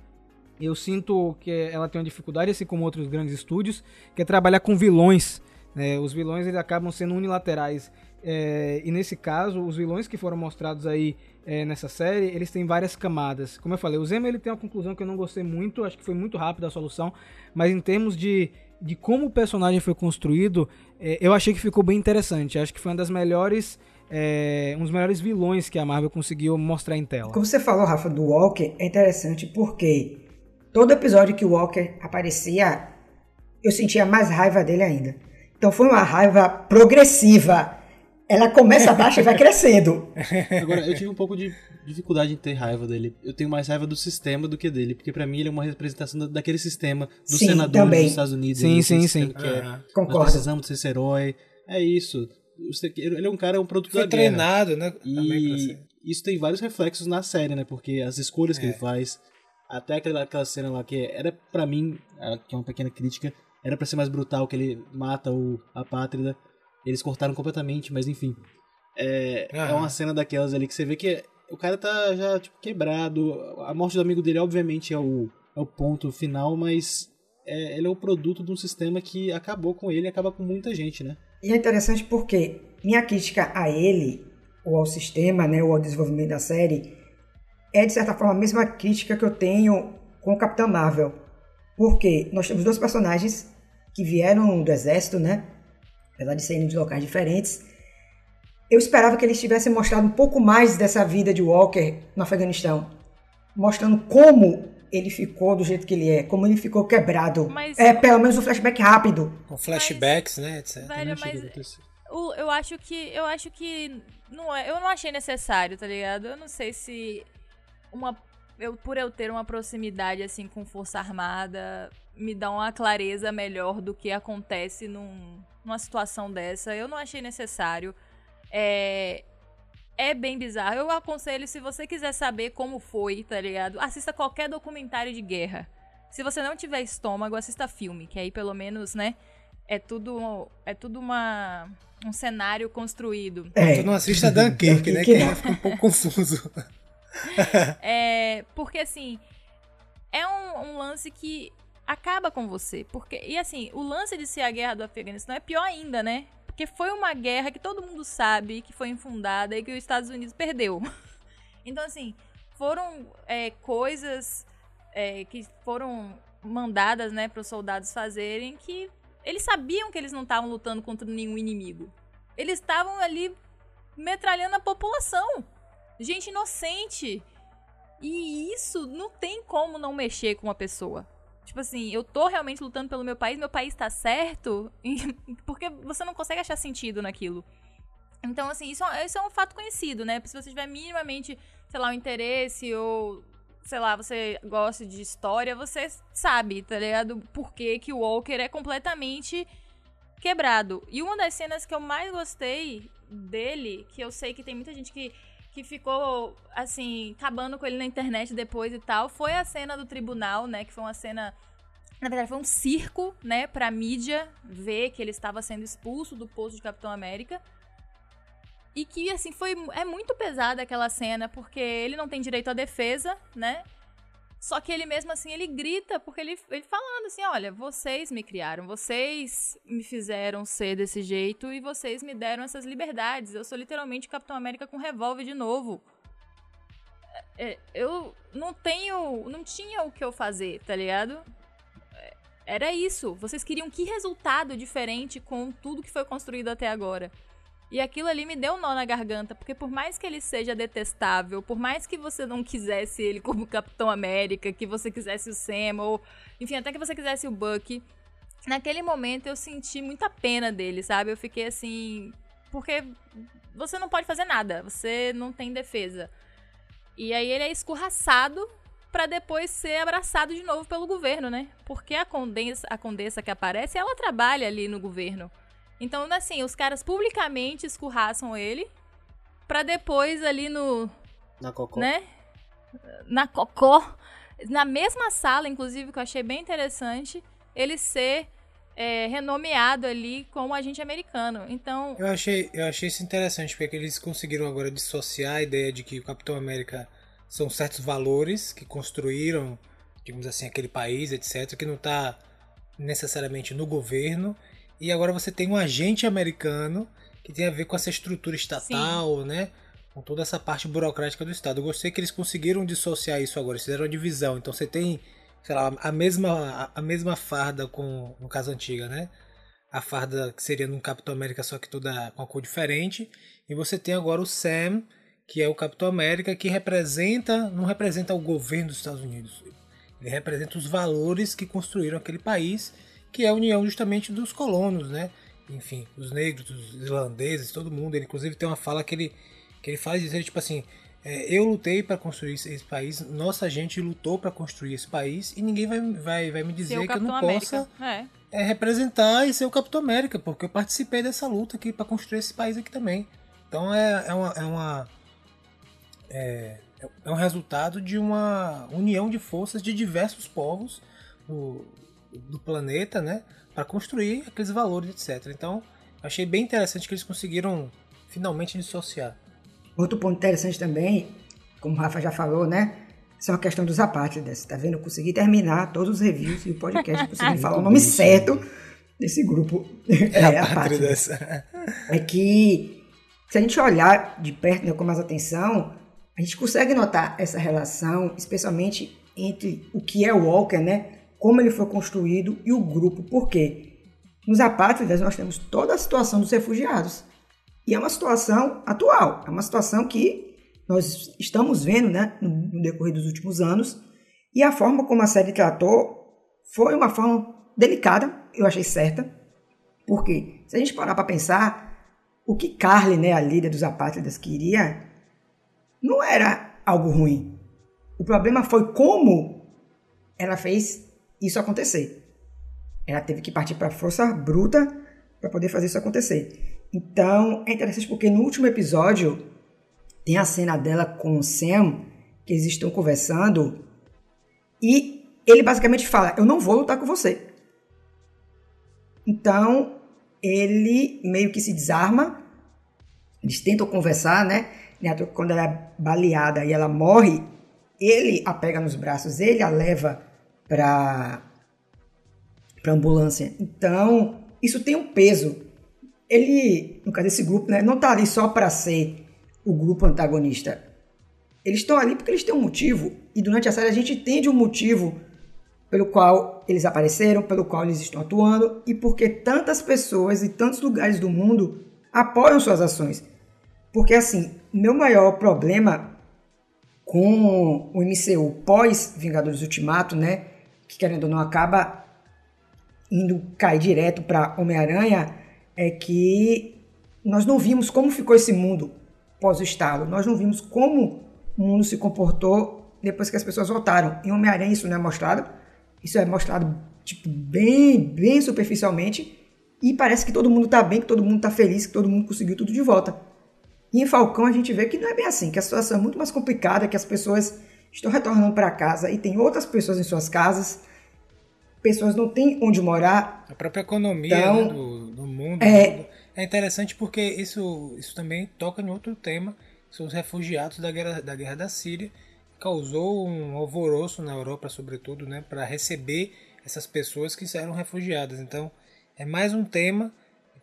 eu sinto que ela tem uma dificuldade, assim como outros grandes estúdios, que é trabalhar com vilões. Né? Os vilões eles acabam sendo unilaterais. É, e nesse caso, os vilões que foram mostrados aí é, nessa série, eles têm várias camadas. Como eu falei, o Zemo ele tem uma conclusão que eu não gostei muito, acho que foi muito rápida a solução, mas em termos de, de como o personagem foi construído, é, eu achei que ficou bem interessante. Acho que foi uma das melhores. É, um dos melhores vilões que a Marvel conseguiu mostrar em tela.
Como você falou, Rafa, do Walker, é interessante porque todo episódio que o Walker aparecia, eu sentia mais raiva dele ainda. Então foi uma raiva progressiva ela começa baixa e vai crescendo.
Agora, eu tive um pouco de dificuldade em ter raiva dele. Eu tenho mais raiva do sistema do que dele, porque para mim ele é uma representação daquele sistema dos sim, senadores também. dos Estados Unidos.
Sim, sim, sim.
Que é, Concordo. Nós precisamos desse herói. É isso. Ele é um cara, é um produto
Foi
da
treinado,
guerra.
né?
E isso tem vários reflexos na série, né? Porque as escolhas que é. ele faz, até aquela, aquela cena lá que era para mim, que é uma pequena crítica, era para ser mais brutal que ele mata o a Pátrida eles cortaram completamente, mas enfim. É, é uma cena daquelas ali que você vê que o cara tá já tipo, quebrado. A morte do amigo dele, obviamente, é o, é o ponto final, mas é, ele é o produto de um sistema que acabou com ele e acaba com muita gente, né?
E é interessante porque minha crítica a ele, ou ao sistema, né, ou ao desenvolvimento da série, é de certa forma a mesma crítica que eu tenho com o Capitão Marvel. Porque nós temos dois personagens que vieram do exército, né? apesar de serem de locais diferentes. Eu esperava que eles tivessem mostrado um pouco mais dessa vida de Walker no Afeganistão, mostrando como ele ficou do jeito que ele é, como ele ficou quebrado. Mas... É, pelo menos um flashback rápido.
Com flashbacks, mas... né, etc.
Velho, mas eu acho que. Eu acho que. Não é, eu não achei necessário, tá ligado? Eu não sei se. Uma. Eu, por eu ter uma proximidade assim com Força Armada, me dá uma clareza melhor do que acontece num, numa situação dessa. Eu não achei necessário. É, é bem bizarro. Eu aconselho, se você quiser saber como foi, tá ligado? Assista qualquer documentário de guerra. Se você não tiver estômago, assista filme, que aí pelo menos, né? É tudo, é tudo uma, um cenário construído.
É. Tu não assista Dunkirk, né? Que fica um pouco confuso.
é, porque assim, é um, um, lance que acaba com você. Porque, e assim, o lance de ser a guerra do Afeganistão é pior ainda, né? Porque foi uma guerra que todo mundo sabe que foi infundada e que os Estados Unidos perdeu. Então, assim, foram é, coisas é, que foram mandadas né, para os soldados fazerem que eles sabiam que eles não estavam lutando contra nenhum inimigo. Eles estavam ali metralhando a população. Gente inocente. E isso não tem como não mexer com uma pessoa. Tipo assim, eu tô realmente lutando pelo meu país, meu país tá certo, porque você não consegue achar sentido naquilo. Então, assim, isso, é, isso é um fato conhecido, né? Se você tiver minimamente, sei lá, um interesse ou, sei lá, você gosta de história, você sabe, tá ligado? Por que, que o Walker é completamente quebrado. E uma das cenas que eu mais gostei dele, que eu sei que tem muita gente que que ficou, assim, acabando com ele na internet depois e tal, foi a cena do tribunal, né? Que foi uma cena. Na verdade, foi um circo, né, pra mídia ver que ele estava sendo expulso do posto de Capitão América. E que, assim, foi. É muito pesada aquela cena, porque ele não tem direito à defesa, né? Só que ele mesmo assim, ele grita, porque ele, ele falando assim, olha, vocês me criaram, vocês me fizeram ser desse jeito e vocês me deram essas liberdades. Eu sou literalmente Capitão América com revólver de novo. É, é eu não tenho, não tinha o que eu fazer, tá ligado? É, era isso. Vocês queriam que resultado diferente com tudo que foi construído até agora? E aquilo ali me deu um nó na garganta, porque por mais que ele seja detestável, por mais que você não quisesse ele como Capitão América, que você quisesse o Sam, ou enfim, até que você quisesse o Bucky, naquele momento eu senti muita pena dele, sabe? Eu fiquei assim. Porque você não pode fazer nada, você não tem defesa. E aí ele é escorraçado para depois ser abraçado de novo pelo governo, né? Porque a condessa, a condessa que aparece, ela trabalha ali no governo. Então, assim, os caras publicamente escurraçam ele pra depois ali no.
Na cocô.
Né? Na cocô. Na mesma sala, inclusive, que eu achei bem interessante, ele ser é, renomeado ali como agente americano. Então.
Eu achei, eu achei isso interessante, porque eles conseguiram agora dissociar a ideia de que o Capitão América são certos valores que construíram, digamos assim, aquele país, etc., que não está necessariamente no governo e agora você tem um agente americano que tem a ver com essa estrutura estatal, Sim. né? Com toda essa parte burocrática do Estado. Eu gostei que eles conseguiram dissociar isso agora, eles fizeram uma divisão. Então você tem, sei lá, a mesma, a mesma farda com, no caso antiga, né? A farda que seria num Capitão América, só que toda com uma cor diferente. E você tem agora o Sam, que é o Capitão América, que representa, não representa o governo dos Estados Unidos. Ele representa os valores que construíram aquele país que é a união justamente dos colonos, né? Enfim, os negros, os irlandeses, todo mundo. Ele inclusive tem uma fala que ele, que ele faz dizer tipo assim: é, eu lutei para construir esse país, nossa gente lutou para construir esse país e ninguém vai, vai, vai me dizer que eu não América. possa é. É, representar e ser o Capitão América, porque eu participei dessa luta aqui para construir esse país aqui também. Então é, é uma, é, uma é, é um resultado de uma união de forças de diversos povos do planeta, né, para construir aqueles valores, etc. Então, achei bem interessante que eles conseguiram finalmente dissociar.
Outro ponto interessante também, como o Rafa já falou, né, são a questão dos apátridas. Tá vendo? Eu consegui terminar todos os reviews e o podcast, consegui falar o nome certo desse grupo.
É, é apátridas.
É que se a gente olhar de perto né, com mais atenção, a gente consegue notar essa relação, especialmente entre o que é o Walker, né? Como ele foi construído e o grupo. Por quê? Nos apátridas nós temos toda a situação dos refugiados. E é uma situação atual, é uma situação que nós estamos vendo né, no decorrer dos últimos anos. E a forma como a série tratou foi uma forma delicada, eu achei certa. Porque se a gente parar para pensar, o que Carly, né, a líder dos apátridas, queria não era algo ruim. O problema foi como ela fez isso acontecer. Ela teve que partir para força bruta para poder fazer isso acontecer. Então, é interessante porque no último episódio tem a cena dela com o Sam, que eles estão conversando, e ele basicamente fala: Eu não vou lutar com você. Então, ele meio que se desarma, eles tentam conversar, né? Quando ela é baleada e ela morre, ele a pega nos braços, ele a leva para para ambulância. Então, isso tem um peso. Ele, no caso desse grupo, né, não tá ali só para ser o grupo antagonista. Eles estão ali porque eles têm um motivo. E durante a série a gente entende o um motivo pelo qual eles apareceram, pelo qual eles estão atuando e porque tantas pessoas e tantos lugares do mundo apoiam suas ações. Porque assim, meu maior problema com o MCU pós Vingadores Ultimato, né, que querendo ou não acaba indo cair direto para Homem-Aranha, é que nós não vimos como ficou esse mundo pós o estalo. Nós não vimos como o mundo se comportou depois que as pessoas voltaram. Em Homem-Aranha isso não é mostrado. Isso é mostrado tipo bem, bem superficialmente e parece que todo mundo tá bem, que todo mundo tá feliz, que todo mundo conseguiu tudo de volta. E em Falcão a gente vê que não é bem assim, que a situação é muito mais complicada, que as pessoas estão retornando para casa e tem outras pessoas em suas casas. Pessoas não têm onde morar.
A própria economia então, né, do, do mundo.
É,
é interessante porque isso, isso também toca em outro tema, são os refugiados da guerra da, guerra da Síria. Causou um alvoroço na Europa, sobretudo, né, para receber essas pessoas que eram refugiadas. Então, é mais um tema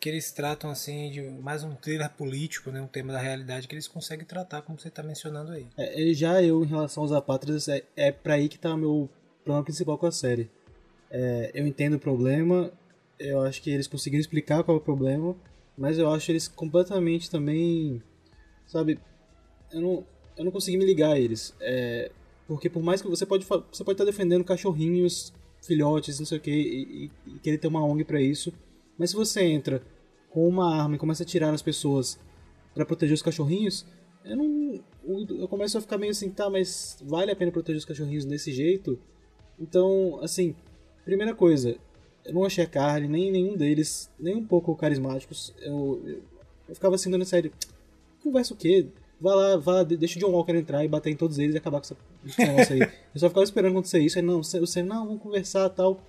que eles tratam assim de mais um thriller político, né, um tema da realidade que eles conseguem tratar, como você está mencionando aí.
É, já eu, em relação aos apátridas, é, é para aí que está o meu problema principal com a série. É, eu entendo o problema, eu acho que eles conseguiram explicar qual é o problema, mas eu acho eles completamente também. Sabe? Eu não, eu não consegui me ligar a eles. É, porque por mais que você pode você pode estar defendendo cachorrinhos, filhotes, não sei o que, e, e, querer ter uma ONG para isso, mas se você entra com uma arma e começa a atirar nas pessoas para proteger os cachorrinhos, eu não eu começo a ficar meio assim, tá, mas vale a pena proteger os cachorrinhos desse jeito? Então, assim, primeira coisa, eu não achei a Carly, nem nenhum deles, nem um pouco carismáticos. Eu, eu, eu ficava assim, dando série, conversa o quê? Vai lá, lá, deixa o John Walker entrar e bater em todos eles e acabar com essa, esse negócio aí. eu só ficava esperando acontecer isso, aí não, você, não, vamos conversar tal.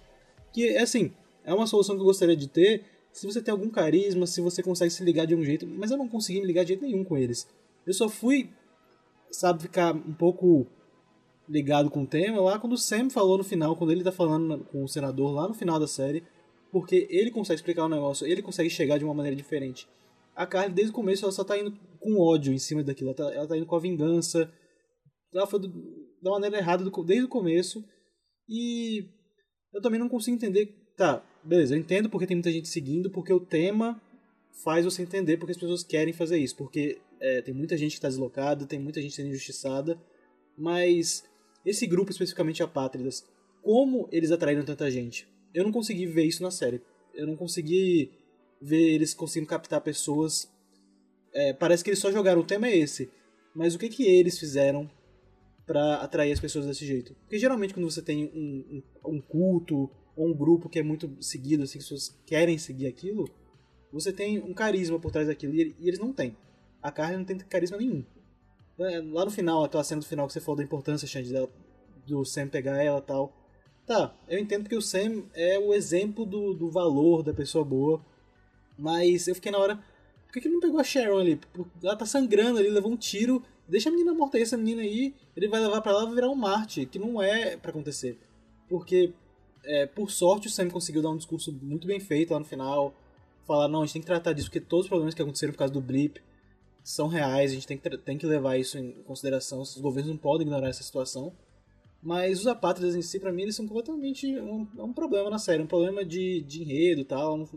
Que, é assim, é uma solução que eu gostaria de ter se você tem algum carisma, se você consegue se ligar de um jeito, mas eu não consegui me ligar de jeito nenhum com eles. Eu só fui, sabe, ficar um pouco ligado com o tema lá quando o Sam falou no final, quando ele tá falando com o senador lá no final da série, porque ele consegue explicar o negócio, ele consegue chegar de uma maneira diferente. A Carly, desde o começo, ela só tá indo com ódio em cima daquilo, ela tá, ela tá indo com a vingança, ela foi do, da maneira errada do, desde o começo, e eu também não consigo entender, tá, beleza, eu entendo porque tem muita gente seguindo, porque o tema faz você entender porque as pessoas querem fazer isso, porque é, tem muita gente que está deslocada, tem muita gente sendo injustiçada, mas esse grupo especificamente apátridas, como eles atraíram tanta gente? Eu não consegui ver isso na série. Eu não consegui ver eles conseguindo captar pessoas. É, parece que eles só jogaram, o tema é esse. Mas o que que eles fizeram para atrair as pessoas desse jeito? Porque geralmente quando você tem um, um, um culto ou um grupo que é muito seguido, assim, que as pessoas querem seguir aquilo, você tem um carisma por trás daquilo e eles não têm. A Carly não tem carisma nenhum. É, lá no final, aquela cena do final que você falou da importância, Xande, do Sam pegar ela e tal. Tá, eu entendo que o Sam é o exemplo do, do valor da pessoa boa, mas eu fiquei na hora. Por que, que ele não pegou a Sharon ali? Ela tá sangrando ali, levou um tiro. Deixa a menina morta aí, essa menina aí, ele vai levar para lá e virar um Marte, que não é para acontecer. Porque, é, por sorte, o Sam conseguiu dar um discurso muito bem feito lá no final. Falar, não, a gente tem que tratar disso, porque todos os problemas que aconteceram por causa do blip são reais, a gente tem que, tem que levar isso em consideração, os governos não podem ignorar essa situação. Mas os apátridas em si, para mim, eles são completamente um, um problema na série, um problema de, de enredo e tal, um,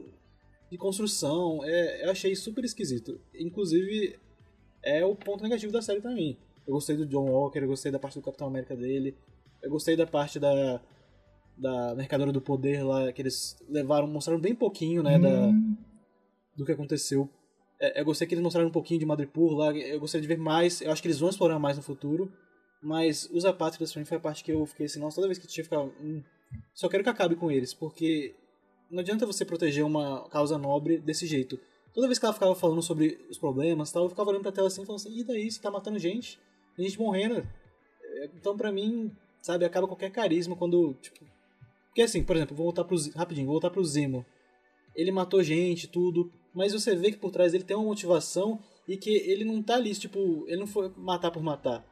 de construção. É, eu achei super esquisito. Inclusive, é o ponto negativo da série para mim. Eu gostei do John Walker, eu gostei da parte do Capitão América dele, eu gostei da parte da, da Mercadora do Poder lá, que eles levaram, mostraram bem pouquinho, né, hum. da, do que aconteceu É, eu gostei que eles mostraram um pouquinho de Madripoor lá, eu gostaria de ver mais, eu acho que eles vão explorar mais no futuro, mas os apátridas pra mim foi a parte que eu fiquei assim, nossa, toda vez que tinha ficava, hum, só quero que acabe com eles, porque não adianta você proteger uma causa nobre desse jeito. Toda vez que ela ficava falando sobre os problemas, tal, eu ficava olhando pra tela assim, falando assim, e daí, você tá matando gente? Tem gente morrendo. É, então, pra mim, sabe, acaba qualquer carisma quando, tipo... Porque assim, por exemplo, vou voltar pro... Rapidinho, vou voltar pro Zemo. Ele matou gente, tudo, mas você vê que por trás dele tem uma motivação e que ele não tá ali, tipo, ele não foi matar por matar.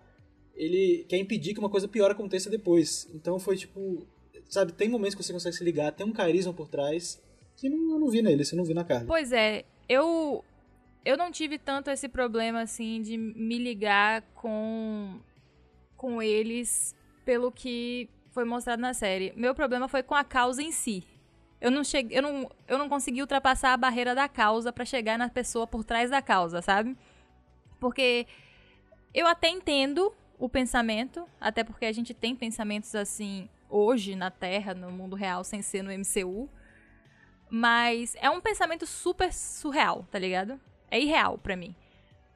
Ele quer impedir que uma coisa pior aconteça depois. Então foi tipo, sabe, tem momentos que você consegue se ligar, tem um carisma por trás que não, eu não vi nele, você não vi na carne.
Pois é, eu eu não tive tanto esse problema assim de me ligar com com eles pelo que foi mostrado na série. Meu problema foi com a causa em si. Eu não cheguei, eu não, eu não consegui ultrapassar a barreira da causa para chegar na pessoa por trás da causa, sabe? Porque eu até entendo o pensamento, até porque a gente tem pensamentos assim hoje na Terra, no mundo real, sem ser no MCU. Mas é um pensamento super surreal, tá ligado? É irreal para mim.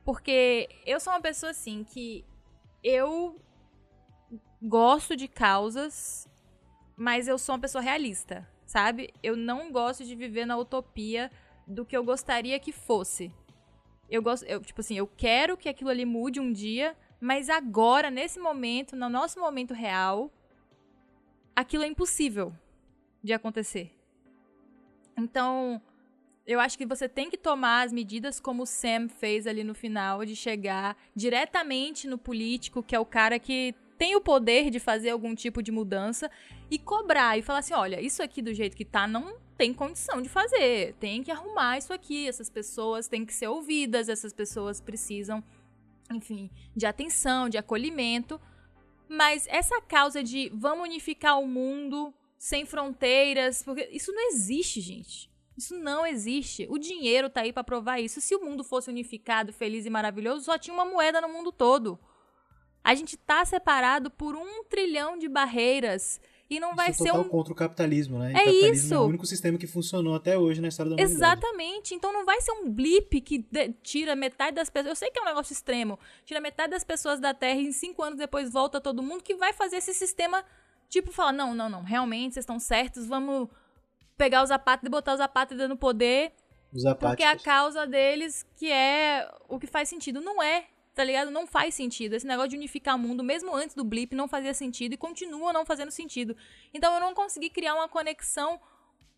Porque eu sou uma pessoa assim que eu gosto de causas, mas eu sou uma pessoa realista, sabe? Eu não gosto de viver na utopia do que eu gostaria que fosse. Eu gosto, eu, tipo assim, eu quero que aquilo ali mude um dia, mas agora, nesse momento, no nosso momento real, aquilo é impossível de acontecer. Então, eu acho que você tem que tomar as medidas como o Sam fez ali no final, de chegar diretamente no político, que é o cara que tem o poder de fazer algum tipo de mudança, e cobrar e falar assim: olha, isso aqui do jeito que tá não tem condição de fazer, tem que arrumar isso aqui, essas pessoas têm que ser ouvidas, essas pessoas precisam, enfim, de atenção, de acolhimento. Mas essa causa de vamos unificar o mundo sem fronteiras, porque isso não existe, gente. Isso não existe. O dinheiro tá aí para provar isso. Se o mundo fosse unificado, feliz e maravilhoso, só tinha uma moeda no mundo todo. A gente tá separado por um trilhão de barreiras e não vai
isso
ser
é
um
contra o capitalismo, né? E
É
capitalismo
isso.
é o único sistema que funcionou até hoje na história da humanidade.
Exatamente. Então não vai ser um blip que tira metade das pessoas. Eu sei que é um negócio extremo. Tira metade das pessoas da Terra e em cinco anos depois volta todo mundo que vai fazer esse sistema, tipo, falar: não, não, não, realmente vocês estão certos, vamos pegar os apátridas e botar os apátridas no poder.
Os
Porque é a
apáticos.
causa deles que é o que faz sentido. Não é, tá ligado? Não faz sentido. Esse negócio de unificar o mundo, mesmo antes do blip, não fazia sentido e continua não fazendo sentido. Então eu não consegui criar uma conexão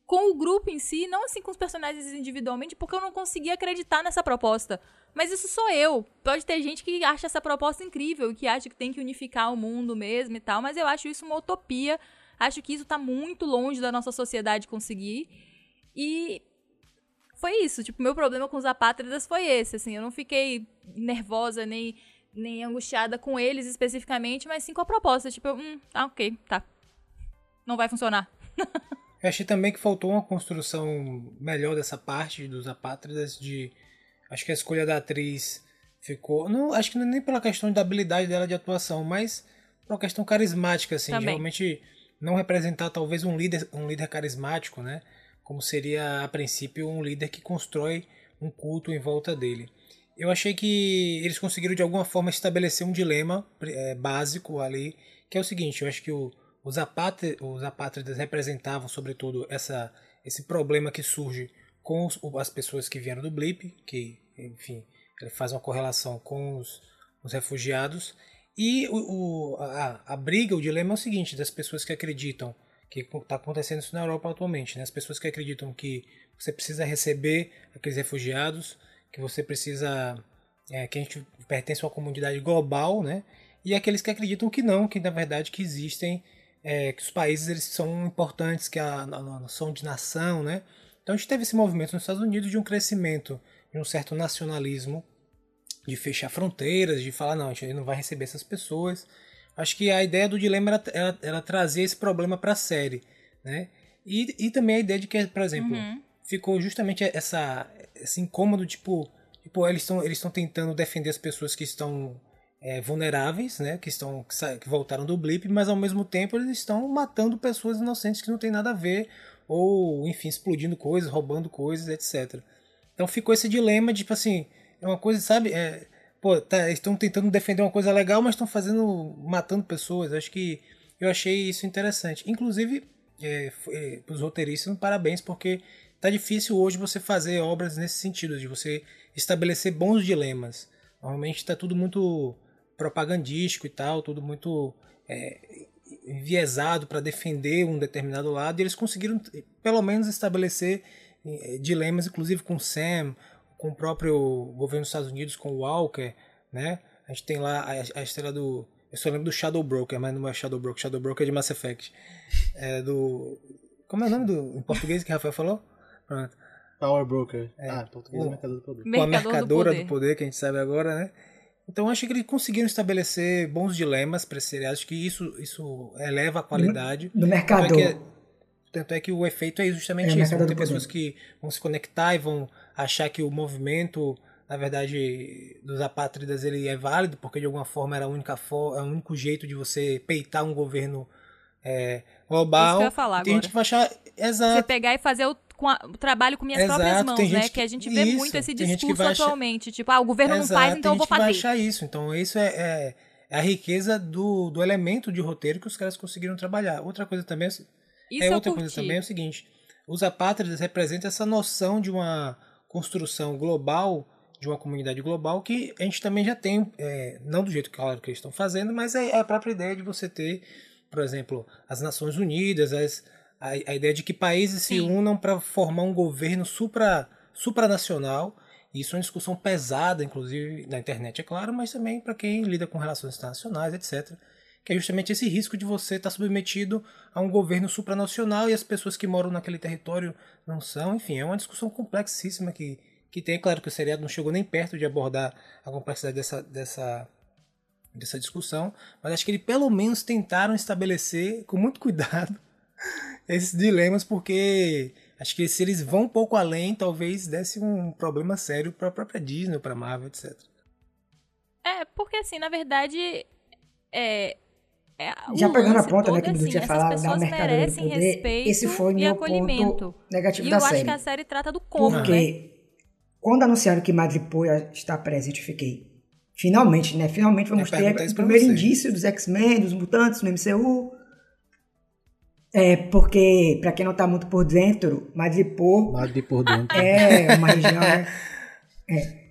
com o grupo em si, não assim com os personagens individualmente, porque eu não conseguia acreditar nessa proposta. Mas isso sou eu. Pode ter gente que acha essa proposta incrível, que acha que tem que unificar o mundo mesmo e tal, mas eu acho isso uma utopia. Acho que isso tá muito longe da nossa sociedade conseguir. E foi isso. Tipo, meu problema com os apátridas foi esse, assim. Eu não fiquei nervosa nem, nem angustiada com eles especificamente, mas sim com a proposta. Tipo, eu, hum, tá, ok, tá. Não vai funcionar.
Eu achei também que faltou uma construção melhor dessa parte dos apátridas de acho que a escolha da atriz ficou, não, acho que não é nem pela questão da habilidade dela de atuação, mas por uma questão carismática assim, de
Também.
realmente não representar talvez um líder, um líder carismático, né? Como seria a princípio um líder que constrói um culto em volta dele. Eu achei que eles conseguiram de alguma forma estabelecer um dilema eh, básico ali, que é o seguinte, eu acho que o, os, apátri- os apátridas representavam sobretudo essa, esse problema que surge com os- as pessoas que vieram do blip, que enfim, ele faz uma correlação com os, os refugiados, e o, o- a, a briga, o dilema é o seguinte, das pessoas que acreditam que está acontecendo isso na Europa atualmente, né? as pessoas que acreditam que você precisa receber aqueles refugiados, que você precisa é, que a gente pertence a uma comunidade global, né? E aqueles que acreditam que não, que na verdade que existem, é, que os países eles são importantes, que a, a, a noção de nação, né? Então a gente teve esse movimento nos Estados Unidos de um crescimento de um certo nacionalismo, de fechar fronteiras, de falar não, a gente não vai receber essas pessoas. Acho que a ideia do dilema era, era, era trazer esse problema para a série, né? E, e também a ideia de que, por exemplo,
Uhum.
ficou justamente essa esse incômodo tipo, tipo eles estão eles estão tentando defender as pessoas que estão é, vulneráveis, né, que estão que, que voltaram do blip, mas ao mesmo tempo eles estão matando pessoas inocentes que não tem nada a ver ou enfim explodindo coisas, roubando coisas, etc. Então ficou esse dilema de, tipo assim, é uma coisa, sabe? É, pô, tá, estão tentando defender uma coisa legal, mas estão fazendo. matando pessoas. Acho que eu achei isso interessante. Inclusive, é, é, os roteiristas, parabéns, porque tá difícil hoje você fazer obras nesse sentido, de você estabelecer bons dilemas. Normalmente está tudo muito propagandístico e tal, tudo muito é, enviesado para defender um determinado lado, e eles conseguiram pelo menos estabelecer é, dilemas, inclusive com Sam, com o próprio governo dos Estados Unidos, com o Walker, né? A gente tem lá a, a estrela do. Eu só lembro do Shadow Broker, mas não é Shadow Broker, Shadow Broker é de Mass Effect. É do. Como é o nome do. Em português que o Rafael falou? Pronto.
Power Broker. É. Ah, em português é Mercador do Poder.
Com a Mercadora do poder. do poder, que a gente sabe agora, né? Então acho que eles conseguiram estabelecer bons dilemas para esse seriado. Acho que isso, isso eleva a qualidade.
No mercado.
Tanto é, que, tanto é que o efeito é justamente é, isso. Vão ter pessoas que vão se conectar e vão achar que o movimento, na verdade, dos apátridas ele é válido, porque de alguma forma era a única for é o único jeito de você peitar um governo é, global. Isso
que eu ia falar
tem
agora.
gente que achar. Exato.
Você pegar e fazer o a, trabalho com minhas
Exato,
próprias mãos, né? Que,
que,
a gente vê
isso,
muito esse
discurso
atualmente. Achar... Tipo, ah, o governo
Exato,
não faz, então eu vou fazer.
Vai achar isso. Então, isso é, é, é, a riqueza do, do elemento de roteiro que os caras conseguiram trabalhar. Outra coisa também é,
isso
é outra coisa também é o seguinte: os apátridas representam essa noção de uma construção global, de uma comunidade global, que a gente também já tem, é, não do jeito claro que eles estão fazendo, mas é a própria ideia de você ter, por exemplo, as Nações Unidas, as a, a ideia de que países Sim. se unam para formar um governo supra, supranacional. Isso é uma discussão pesada, inclusive na internet, é claro, mas também para quem lida com relações internacionais, etc. Que é justamente esse risco de você estar tá submetido a um governo supranacional e as pessoas que moram naquele território não são. Enfim, é uma discussão complexíssima que, que tem. É claro que o seriado não chegou nem perto de abordar a complexidade dessa, dessa, dessa discussão, mas acho que eles pelo menos tentaram estabelecer, com muito cuidado, esses dilemas, porque acho que se eles vão um pouco além, talvez desse um problema sério para a própria Disney, para Marvel, etc.
É, porque assim, na verdade, é, é,
Já pegando a ponta, né, que assim, tinha falado da mercadoria do poder, esse foi meu ponto negativo
e
da série.
eu acho que a série trata do como,
Porque
né?
quando anunciaram que Madripoor está presente, eu fiquei... Finalmente, né? Finalmente vamos ter o primeiro indício dos X-Men, dos mutantes no MCU. É, porque, para quem não tá muito por dentro, Madripoor.
Madripoor dentro.
É uma região, né? É.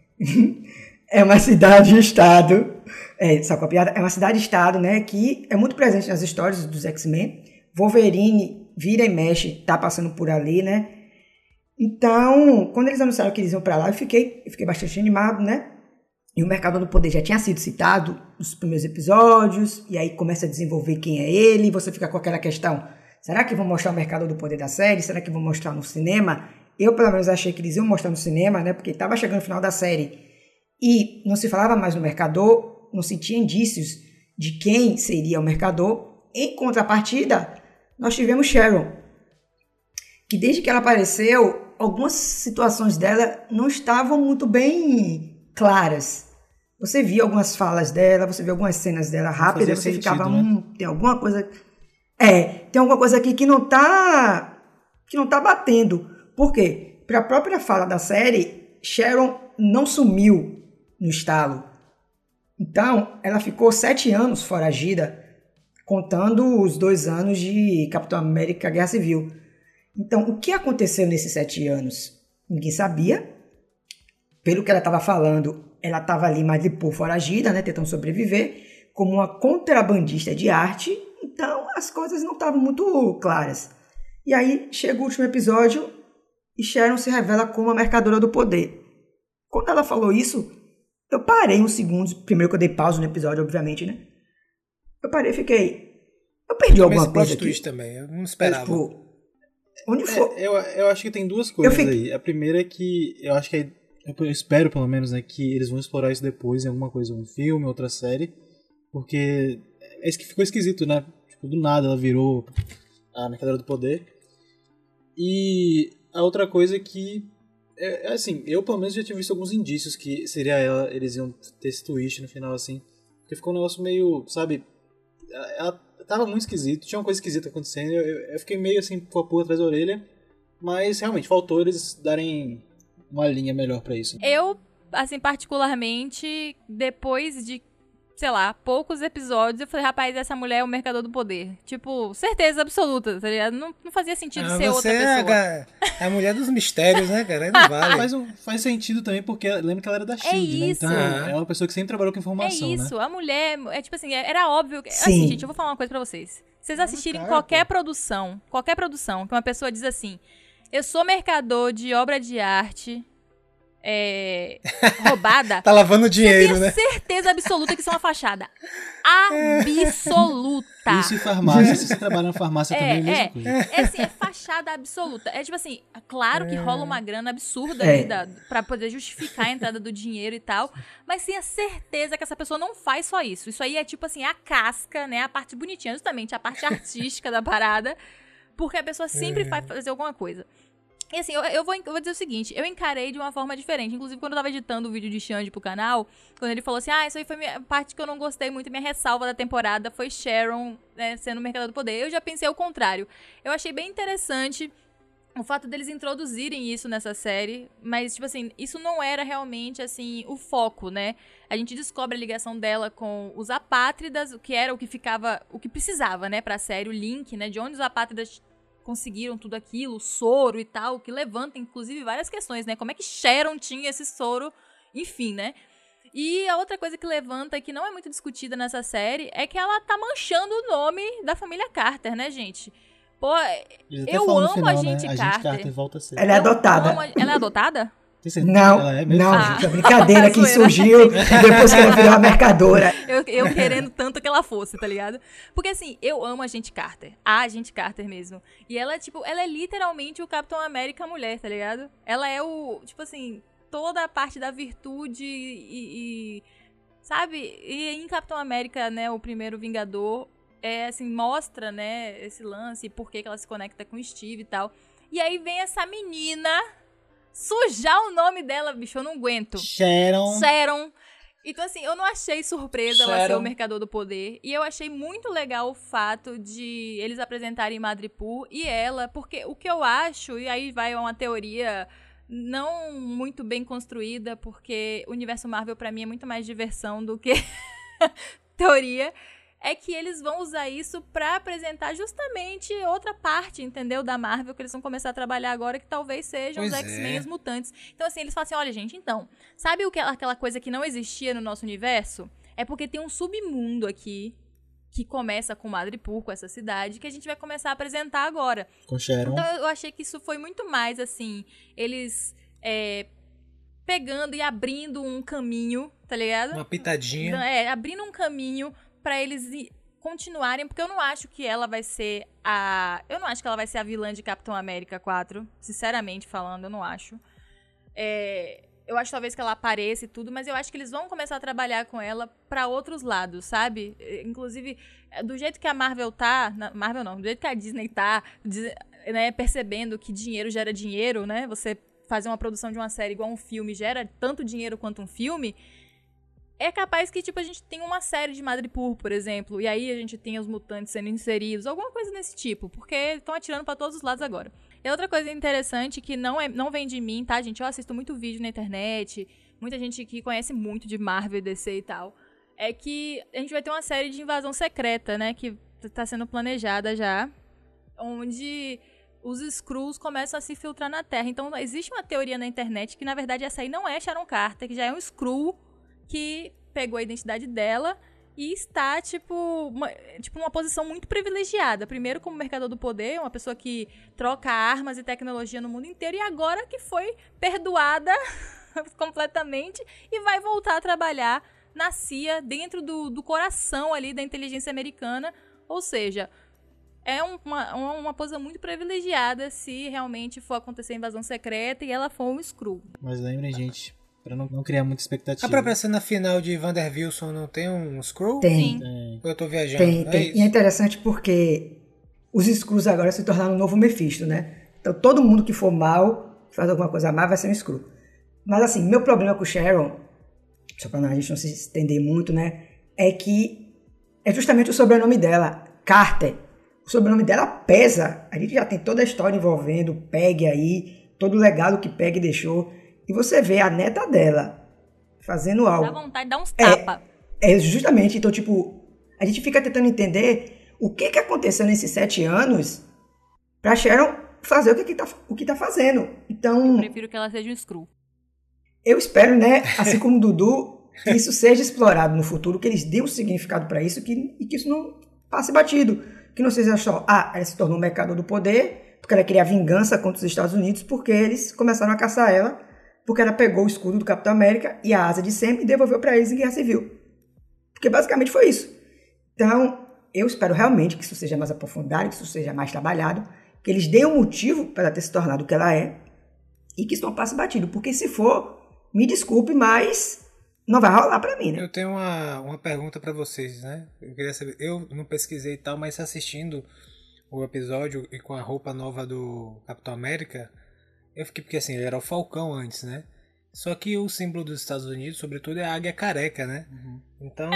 é uma cidade-estado. É, só com a piada. É uma cidade-estado, né? Que é muito presente nas histórias dos X-Men. Wolverine vira e mexe, tá passando por ali, né? Então, quando eles anunciaram que eles iam para lá, eu fiquei, eu fiquei bastante animado, né? E o Mercado do Poder já tinha sido citado nos primeiros episódios, e aí começa a desenvolver quem é ele, e você fica com aquela questão Será que vão mostrar o mercado do poder da série? Será que vão mostrar no cinema? Eu, pelo menos, achei que eles iam mostrar no cinema, né? Porque estava chegando o final da série e não se falava mais no mercador, não se tinha indícios de quem seria o mercador. Em contrapartida, nós tivemos Sharon, que desde que ela apareceu, algumas situações dela não estavam muito bem claras. Você via algumas falas dela, você via algumas cenas dela rápidas, você sentido, ficava, né? hum, tem alguma coisa é, tem alguma coisa aqui que não tá que não tá batendo. Por quê? Para a própria fala da série, Sharon não sumiu no estalo. Então, ela ficou sete anos foragida, contando os dois anos de Capitão América Guerra Civil. Então, o que aconteceu nesses sete anos? Ninguém sabia. Pelo que ela estava falando, ela estava ali mais de por foragida, né, tentando sobreviver, como uma contrabandista de arte então as coisas não estavam muito claras. E aí chega o último episódio e Sharon se revela como a mercadora do poder. Quando ela falou isso, eu parei uns segundos. Primeiro que eu dei pausa no episódio, obviamente, né? Eu parei e fiquei. Eu perdi alguma coisa.
Aqui. também, eu não esperava. tipo,
onde for.
É, eu, eu acho que tem duas coisas aí. A primeira é que eu acho que é, eu espero pelo menos né, que eles vão explorar isso depois em alguma coisa, um filme, outra série, porque é isso que ficou esquisito, né? Tipo, do nada ela virou a Mercadora do Poder. E a outra coisa é que, é, é, assim, eu pelo menos já tinha visto alguns indícios que seria ela, eles iam ter esse twist no final, assim. Porque ficou um negócio meio, sabe, ela tava muito esquisito, tinha uma coisa esquisita acontecendo, eu, eu fiquei meio assim com a porra atrás da orelha, mas realmente faltou eles darem uma linha melhor para isso.
Eu, assim, particularmente, depois de sei lá, poucos episódios, eu falei, rapaz, essa mulher é o mercador do poder. Tipo, certeza absoluta, tá ligado? Não, não fazia sentido ah, ser outra pessoa.
É a, a, mulher dos mistérios, né, cara? Não vale.
Faz, um, faz sentido também, porque lembra que ela era da SHIELD,
é
né? Então, é uma pessoa que sempre trabalhou com informação,
É isso,
né?
a mulher, é tipo assim, era óbvio. Que, assim, gente, eu vou falar uma coisa pra vocês. Vocês assistirem cara, qualquer pô. produção, qualquer produção, que uma pessoa diz assim, eu sou mercador de obra de arte é, roubada.
tá lavando dinheiro,
né? certeza absoluta que isso é uma fachada. Absoluta.
Isso em farmácia. Se você trabalha na farmácia
é,
também é,
é coisa. É assim, é fachada absoluta. É tipo assim, claro que rola uma grana absurda é. da, pra poder justificar a entrada do dinheiro e tal. Mas tenha certeza que essa pessoa não faz só isso. Isso aí é tipo assim, a casca, né? A parte bonitinha, justamente a parte artística da parada. Porque a pessoa sempre é. vai fazer alguma coisa. E assim, eu, eu, vou, eu, vou, dizer o seguinte, eu encarei de uma forma diferente. Inclusive, quando eu tava editando o vídeo de Xande pro canal, quando ele falou assim, ah, isso aí foi a parte que eu não gostei muito, minha ressalva da temporada foi Sharon né, sendo o Mercado do Poder. Eu já pensei o contrário. Eu achei bem interessante o fato deles introduzirem isso nessa série, mas, tipo assim, isso não era realmente, assim, o foco, né? A gente descobre a ligação dela com os apátridas, o que era o que ficava, o que precisava, né, pra série, o link, né, de onde os apátridas conseguiram tudo aquilo, soro e tal, que levanta inclusive várias questões, né? Como é que Sharon tinha esse soro, enfim, né? E a outra coisa que levanta, que não é muito discutida nessa série, é que ela tá manchando o nome da família Carter, né, gente? Pô, eu amo final, a gente
né?
Carter. A
gente Carter volta a ser.
Ela é adotada.
A... Ela é adotada?
Não, é não, ah. gente, a brincadeira que surgiu depois que ela virou a mercadora.
Eu, eu, querendo tanto que ela fosse, tá ligado? Porque assim, eu amo a gente Carter, a gente Carter mesmo. E ela, tipo, ela é literalmente o Capitão América mulher, tá ligado? Ela é o, tipo assim, toda a parte da virtude e, e sabe? E em Capitão América, né, o primeiro Vingador, é assim, mostra, né, esse lance, por que ela se conecta com o Steve e tal. E aí vem essa menina sujar o nome dela, bicho, eu não aguento.
Sharon.
Sharon. Então, assim, eu não achei surpresa Sharon. ela ser o Mercador do Poder. E eu achei muito legal o fato de eles apresentarem Madripoor e ela, porque o que eu acho, e aí vai uma teoria não muito bem construída, porque o universo Marvel para mim é muito mais diversão do que teoria é que eles vão usar isso para apresentar justamente outra parte, entendeu? Da Marvel que eles vão começar a trabalhar agora, que talvez sejam pois os X-Men é. os mutantes. Então, assim, eles falam assim: olha, gente, então, sabe o que, aquela coisa que não existia no nosso universo? É porque tem um submundo aqui que começa com Madripoor, com essa cidade, que a gente vai começar a apresentar agora.
Com Sharon.
Então eu achei que isso foi muito mais assim, eles é, pegando e abrindo um caminho, tá ligado?
Uma pitadinha.
É, abrindo um caminho para eles continuarem, porque eu não acho que ela vai ser a. Eu não acho que ela vai ser a vilã de Capitão América 4. Sinceramente falando, eu não acho. É, eu acho talvez que ela apareça e tudo, mas eu acho que eles vão começar a trabalhar com ela para outros lados, sabe? Inclusive, do jeito que a Marvel tá. Marvel não, do jeito que a Disney tá, né, percebendo que dinheiro gera dinheiro, né? Você fazer uma produção de uma série igual um filme gera tanto dinheiro quanto um filme é capaz que, tipo, a gente tenha uma série de Madripoor, por exemplo, e aí a gente tenha os mutantes sendo inseridos, alguma coisa desse tipo, porque estão atirando para todos os lados agora. E outra coisa interessante que não, é, não vem de mim, tá, gente? Eu assisto muito vídeo na internet, muita gente que conhece muito de Marvel, DC e tal, é que a gente vai ter uma série de invasão secreta, né, que tá sendo planejada já, onde os Skrulls começam a se filtrar na Terra. Então, existe uma teoria na internet que, na verdade, essa aí não é Sharon Carter, que já é um Skrull que pegou a identidade dela e está, tipo uma, tipo, uma posição muito privilegiada. Primeiro, como mercador do poder, uma pessoa que troca armas e tecnologia no mundo inteiro, e agora que foi perdoada completamente e vai voltar a trabalhar na CIA, dentro do, do coração ali da inteligência americana. Ou seja, é uma, uma, uma posição muito privilegiada se realmente for acontecer invasão secreta e ela for um Skrull.
Mas lembrem, gente, Pra não, não criar muita expectativa.
A própria cena final de Vander Wilson não tem um Screw?
Tem.
tem. Eu tô viajando?
Tem, é tem. Isso? E é interessante porque os Screws agora se tornaram um novo Mephisto, né? Então todo mundo que for mal, faz alguma coisa mal, vai ser um Screw. Mas assim, meu problema com o Sharon, só pra a gente não se estender muito, né? É que é justamente o sobrenome dela, Carter. O sobrenome dela pesa. A gente já tem toda a história envolvendo Peg aí, todo o legado que Peg deixou. E você vê a neta dela fazendo algo.
Dá vontade de dar uns
É.
tapas.
É justamente, então, tipo, a gente fica tentando entender o que que aconteceu nesses sete anos pra Sharon fazer o que, que, tá, o que tá fazendo. Então,
Prefiro que ela seja um screw.
eu espero, né, assim como o Dudu, que isso seja explorado no futuro, que eles dêem um significado pra isso que, e que isso não passe batido. Que não seja só, ah, ela se tornou um mercador do poder, porque ela queria vingança contra os Estados Unidos, porque eles começaram a caçar ela, porque ela pegou o escudo do Capitão América e a asa de Sam e devolveu pra eles em Guerra Civil. Porque basicamente foi isso. Então, eu espero realmente que isso seja mais aprofundado, que isso seja mais trabalhado, que eles deem um motivo para ela ter se tornado o que ela é e que isso não passe batido. Porque se for, me desculpe, mas não vai rolar pra mim, né?
Eu tenho uma, uma pergunta pra vocês, né? Eu queria saber, eu não pesquisei e tal, mas assistindo o episódio e com a roupa nova do Capitão América, eu fiquei porque assim, ele era o Falcão antes, né? Só que o símbolo dos Estados Unidos, sobretudo, é a águia careca, né? Então,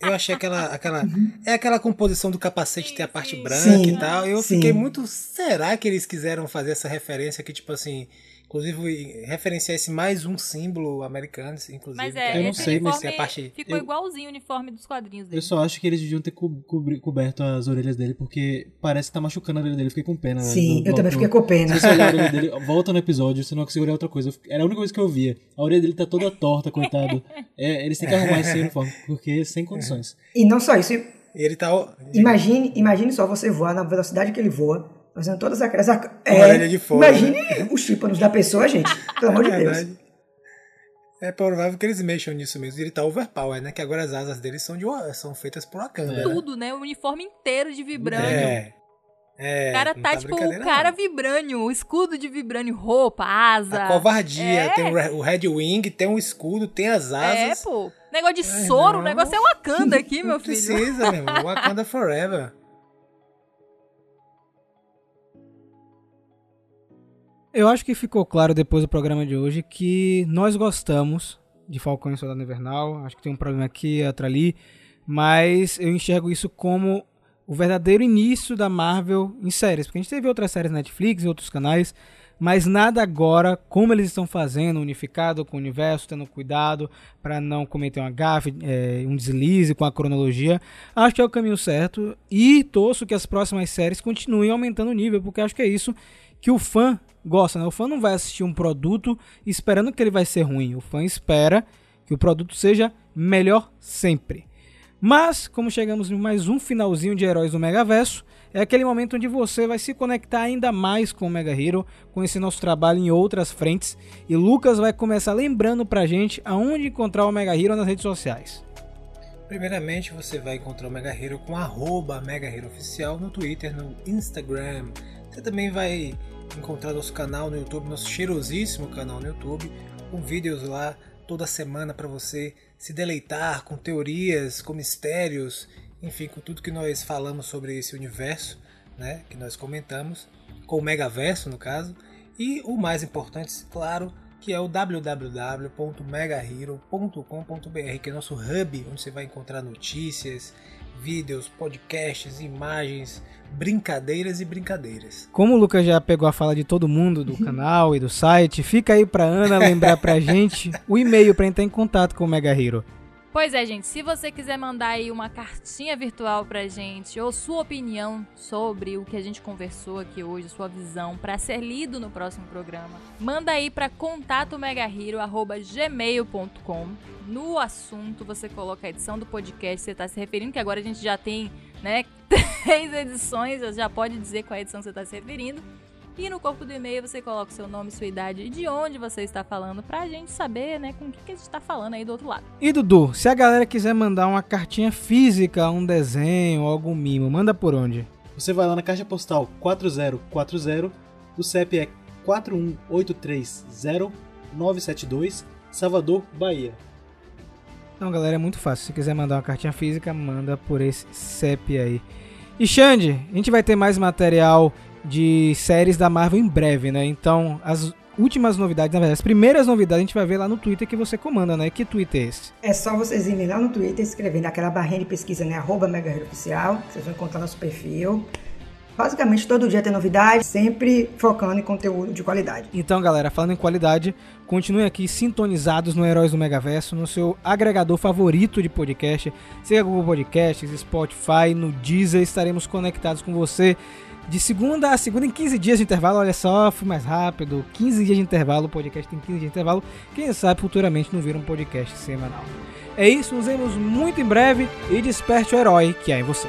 eu achei aquela aquela é aquela composição do capacete ter a parte branca
Sim,
e tal. Eu
sim.
fiquei muito, será que eles quiseram fazer essa referência que tipo assim, inclusive referenciar esse mais um símbolo americano, inclusive.
Mas
que
é,
Eu não sei, mas
é a parte-
ficou
eu-
igualzinho o uniforme dos quadrinhos dele.
Eu só acho que eles deviam ter co- coberto as orelhas dele, porque parece que tá machucando a orelha dele. Fiquei com pena.
Sim,
do-
eu também
do-
fiquei com pena.
Se você olhar a orelha dele, volta no episódio, você não consegue olhar outra coisa. Era a única coisa que eu via. A orelha dele tá toda torta, coitado. É, eles têm que arrumar esse uniforme, porque sem condições.
E não só isso,
ele tá
imagine, imagine só você voar na velocidade que ele voa, fazendo todas aquelas.
orelha de fora,
Imagine os tímpanos da pessoa, gente. Pelo amor de
É
Deus.
verdade. É provável que eles mexam nisso mesmo. Ele tá overpower, né? Que agora as asas dele são, de, são feitas por Wakanda. né?
Tudo, né? O uniforme inteiro de vibrânio.
É. É,
O cara
não
tá, tipo, o cara
não.
vibrânio, o escudo de vibrânio, roupa, asa.
A covardia.
É.
Tem o Re- o Red Wing, tem um escudo, tem as
É,
asas.
pô. Negócio de
Ai,
soro,
não.
o negócio é Wakanda aqui, meu filho.
precisa, meu irmão. Wakanda Forever.
Eu acho que ficou claro depois do programa de hoje que nós gostamos de Falcão e Soldado Invernal. Acho que tem um problema aqui, outro ali. Mas eu enxergo isso como o verdadeiro início da Marvel em séries. Porque a gente teve outras séries na Netflix e outros canais. Mas nada agora, como eles estão fazendo, unificado com o universo, tendo cuidado para não cometer uma gafe, é, um deslize com a cronologia. Acho que é o caminho certo. E torço que as próximas séries continuem aumentando o nível, porque acho que é isso que o fã gosta, né? O fã não vai assistir um produto esperando que ele vai ser ruim. O fã espera que o produto seja melhor sempre. Mas, como chegamos em mais um finalzinho de Heróis do Megaverso, é aquele momento onde você vai se conectar ainda mais com o Mega Hero, conhecer nosso trabalho em outras frentes, e Lucas vai começar lembrando pra gente aonde encontrar o Mega Hero nas redes sociais.
Primeiramente, você vai encontrar o Mega Hero com arroba Mega Hero Oficial no Twitter, no Instagram. Você também vai encontrar nosso canal no YouTube, nosso cheirosíssimo canal no YouTube, com vídeos lá toda semana para você se deleitar com teorias, com mistérios, enfim, com tudo que nós falamos sobre esse universo, né, que nós comentamos, com o Megaverso no caso, e o mais importante, claro, que é o www.megahero.com.br, que é nosso hub, onde você vai encontrar notícias, vídeos, podcasts, imagens, brincadeiras e brincadeiras.
Como o Lucas já pegou a fala de todo mundo do canal e do site, fica aí pra Ana lembrar pra gente o e-mail pra entrar em contato com o Mega Hero.
Pois é, gente, se você quiser mandar aí uma cartinha virtual pra gente ou sua opinião sobre o que a gente conversou aqui hoje, sua visão pra ser lido no próximo programa, manda aí pra contatomegahero@gmail.com. No assunto você coloca a edição do podcast que você tá se referindo, que agora a gente já tem, né, três edições, já pode dizer qual edição você tá se referindo. E no corpo do e-mail você coloca o seu nome, sua idade e de onde você está falando pra gente saber, né, com o que, que a gente tá falando aí do outro lado.
E Dudu, se a galera quiser mandar uma cartinha física, um desenho, algum mimo, manda por onde?
Você vai lá na caixa postal 4040, o CEP é 41830-972, Salvador, Bahia.
Então, galera, é muito fácil. Se quiser mandar uma cartinha física, manda por esse CEP aí. E Xande, a gente vai ter mais material de séries da Marvel em breve, né? Então, as últimas novidades, na verdade, as primeiras novidades a gente vai ver lá no Twitter que você comanda, né? Que Twitter é esse?
É só vocês irem lá no Twitter, escrevendo aquela barrinha de pesquisa, né? Arroba Mega Oficial. Vocês vão encontrar nosso perfil. Basicamente, todo dia tem novidade, sempre focando em conteúdo de qualidade.
Então, galera, falando em qualidade, continue aqui sintonizados no Heróis do Megaverso, no seu agregador favorito de podcast, seja Google Podcasts, Spotify, no Deezer, estaremos conectados com você de segunda a segunda em 15 dias de intervalo. Olha só, fui mais rápido. 15 dias de intervalo, o podcast tem 15 dias de intervalo. Quem sabe futuramente não vira um podcast semanal. É isso, nos vemos muito em breve e desperte o herói que há em você.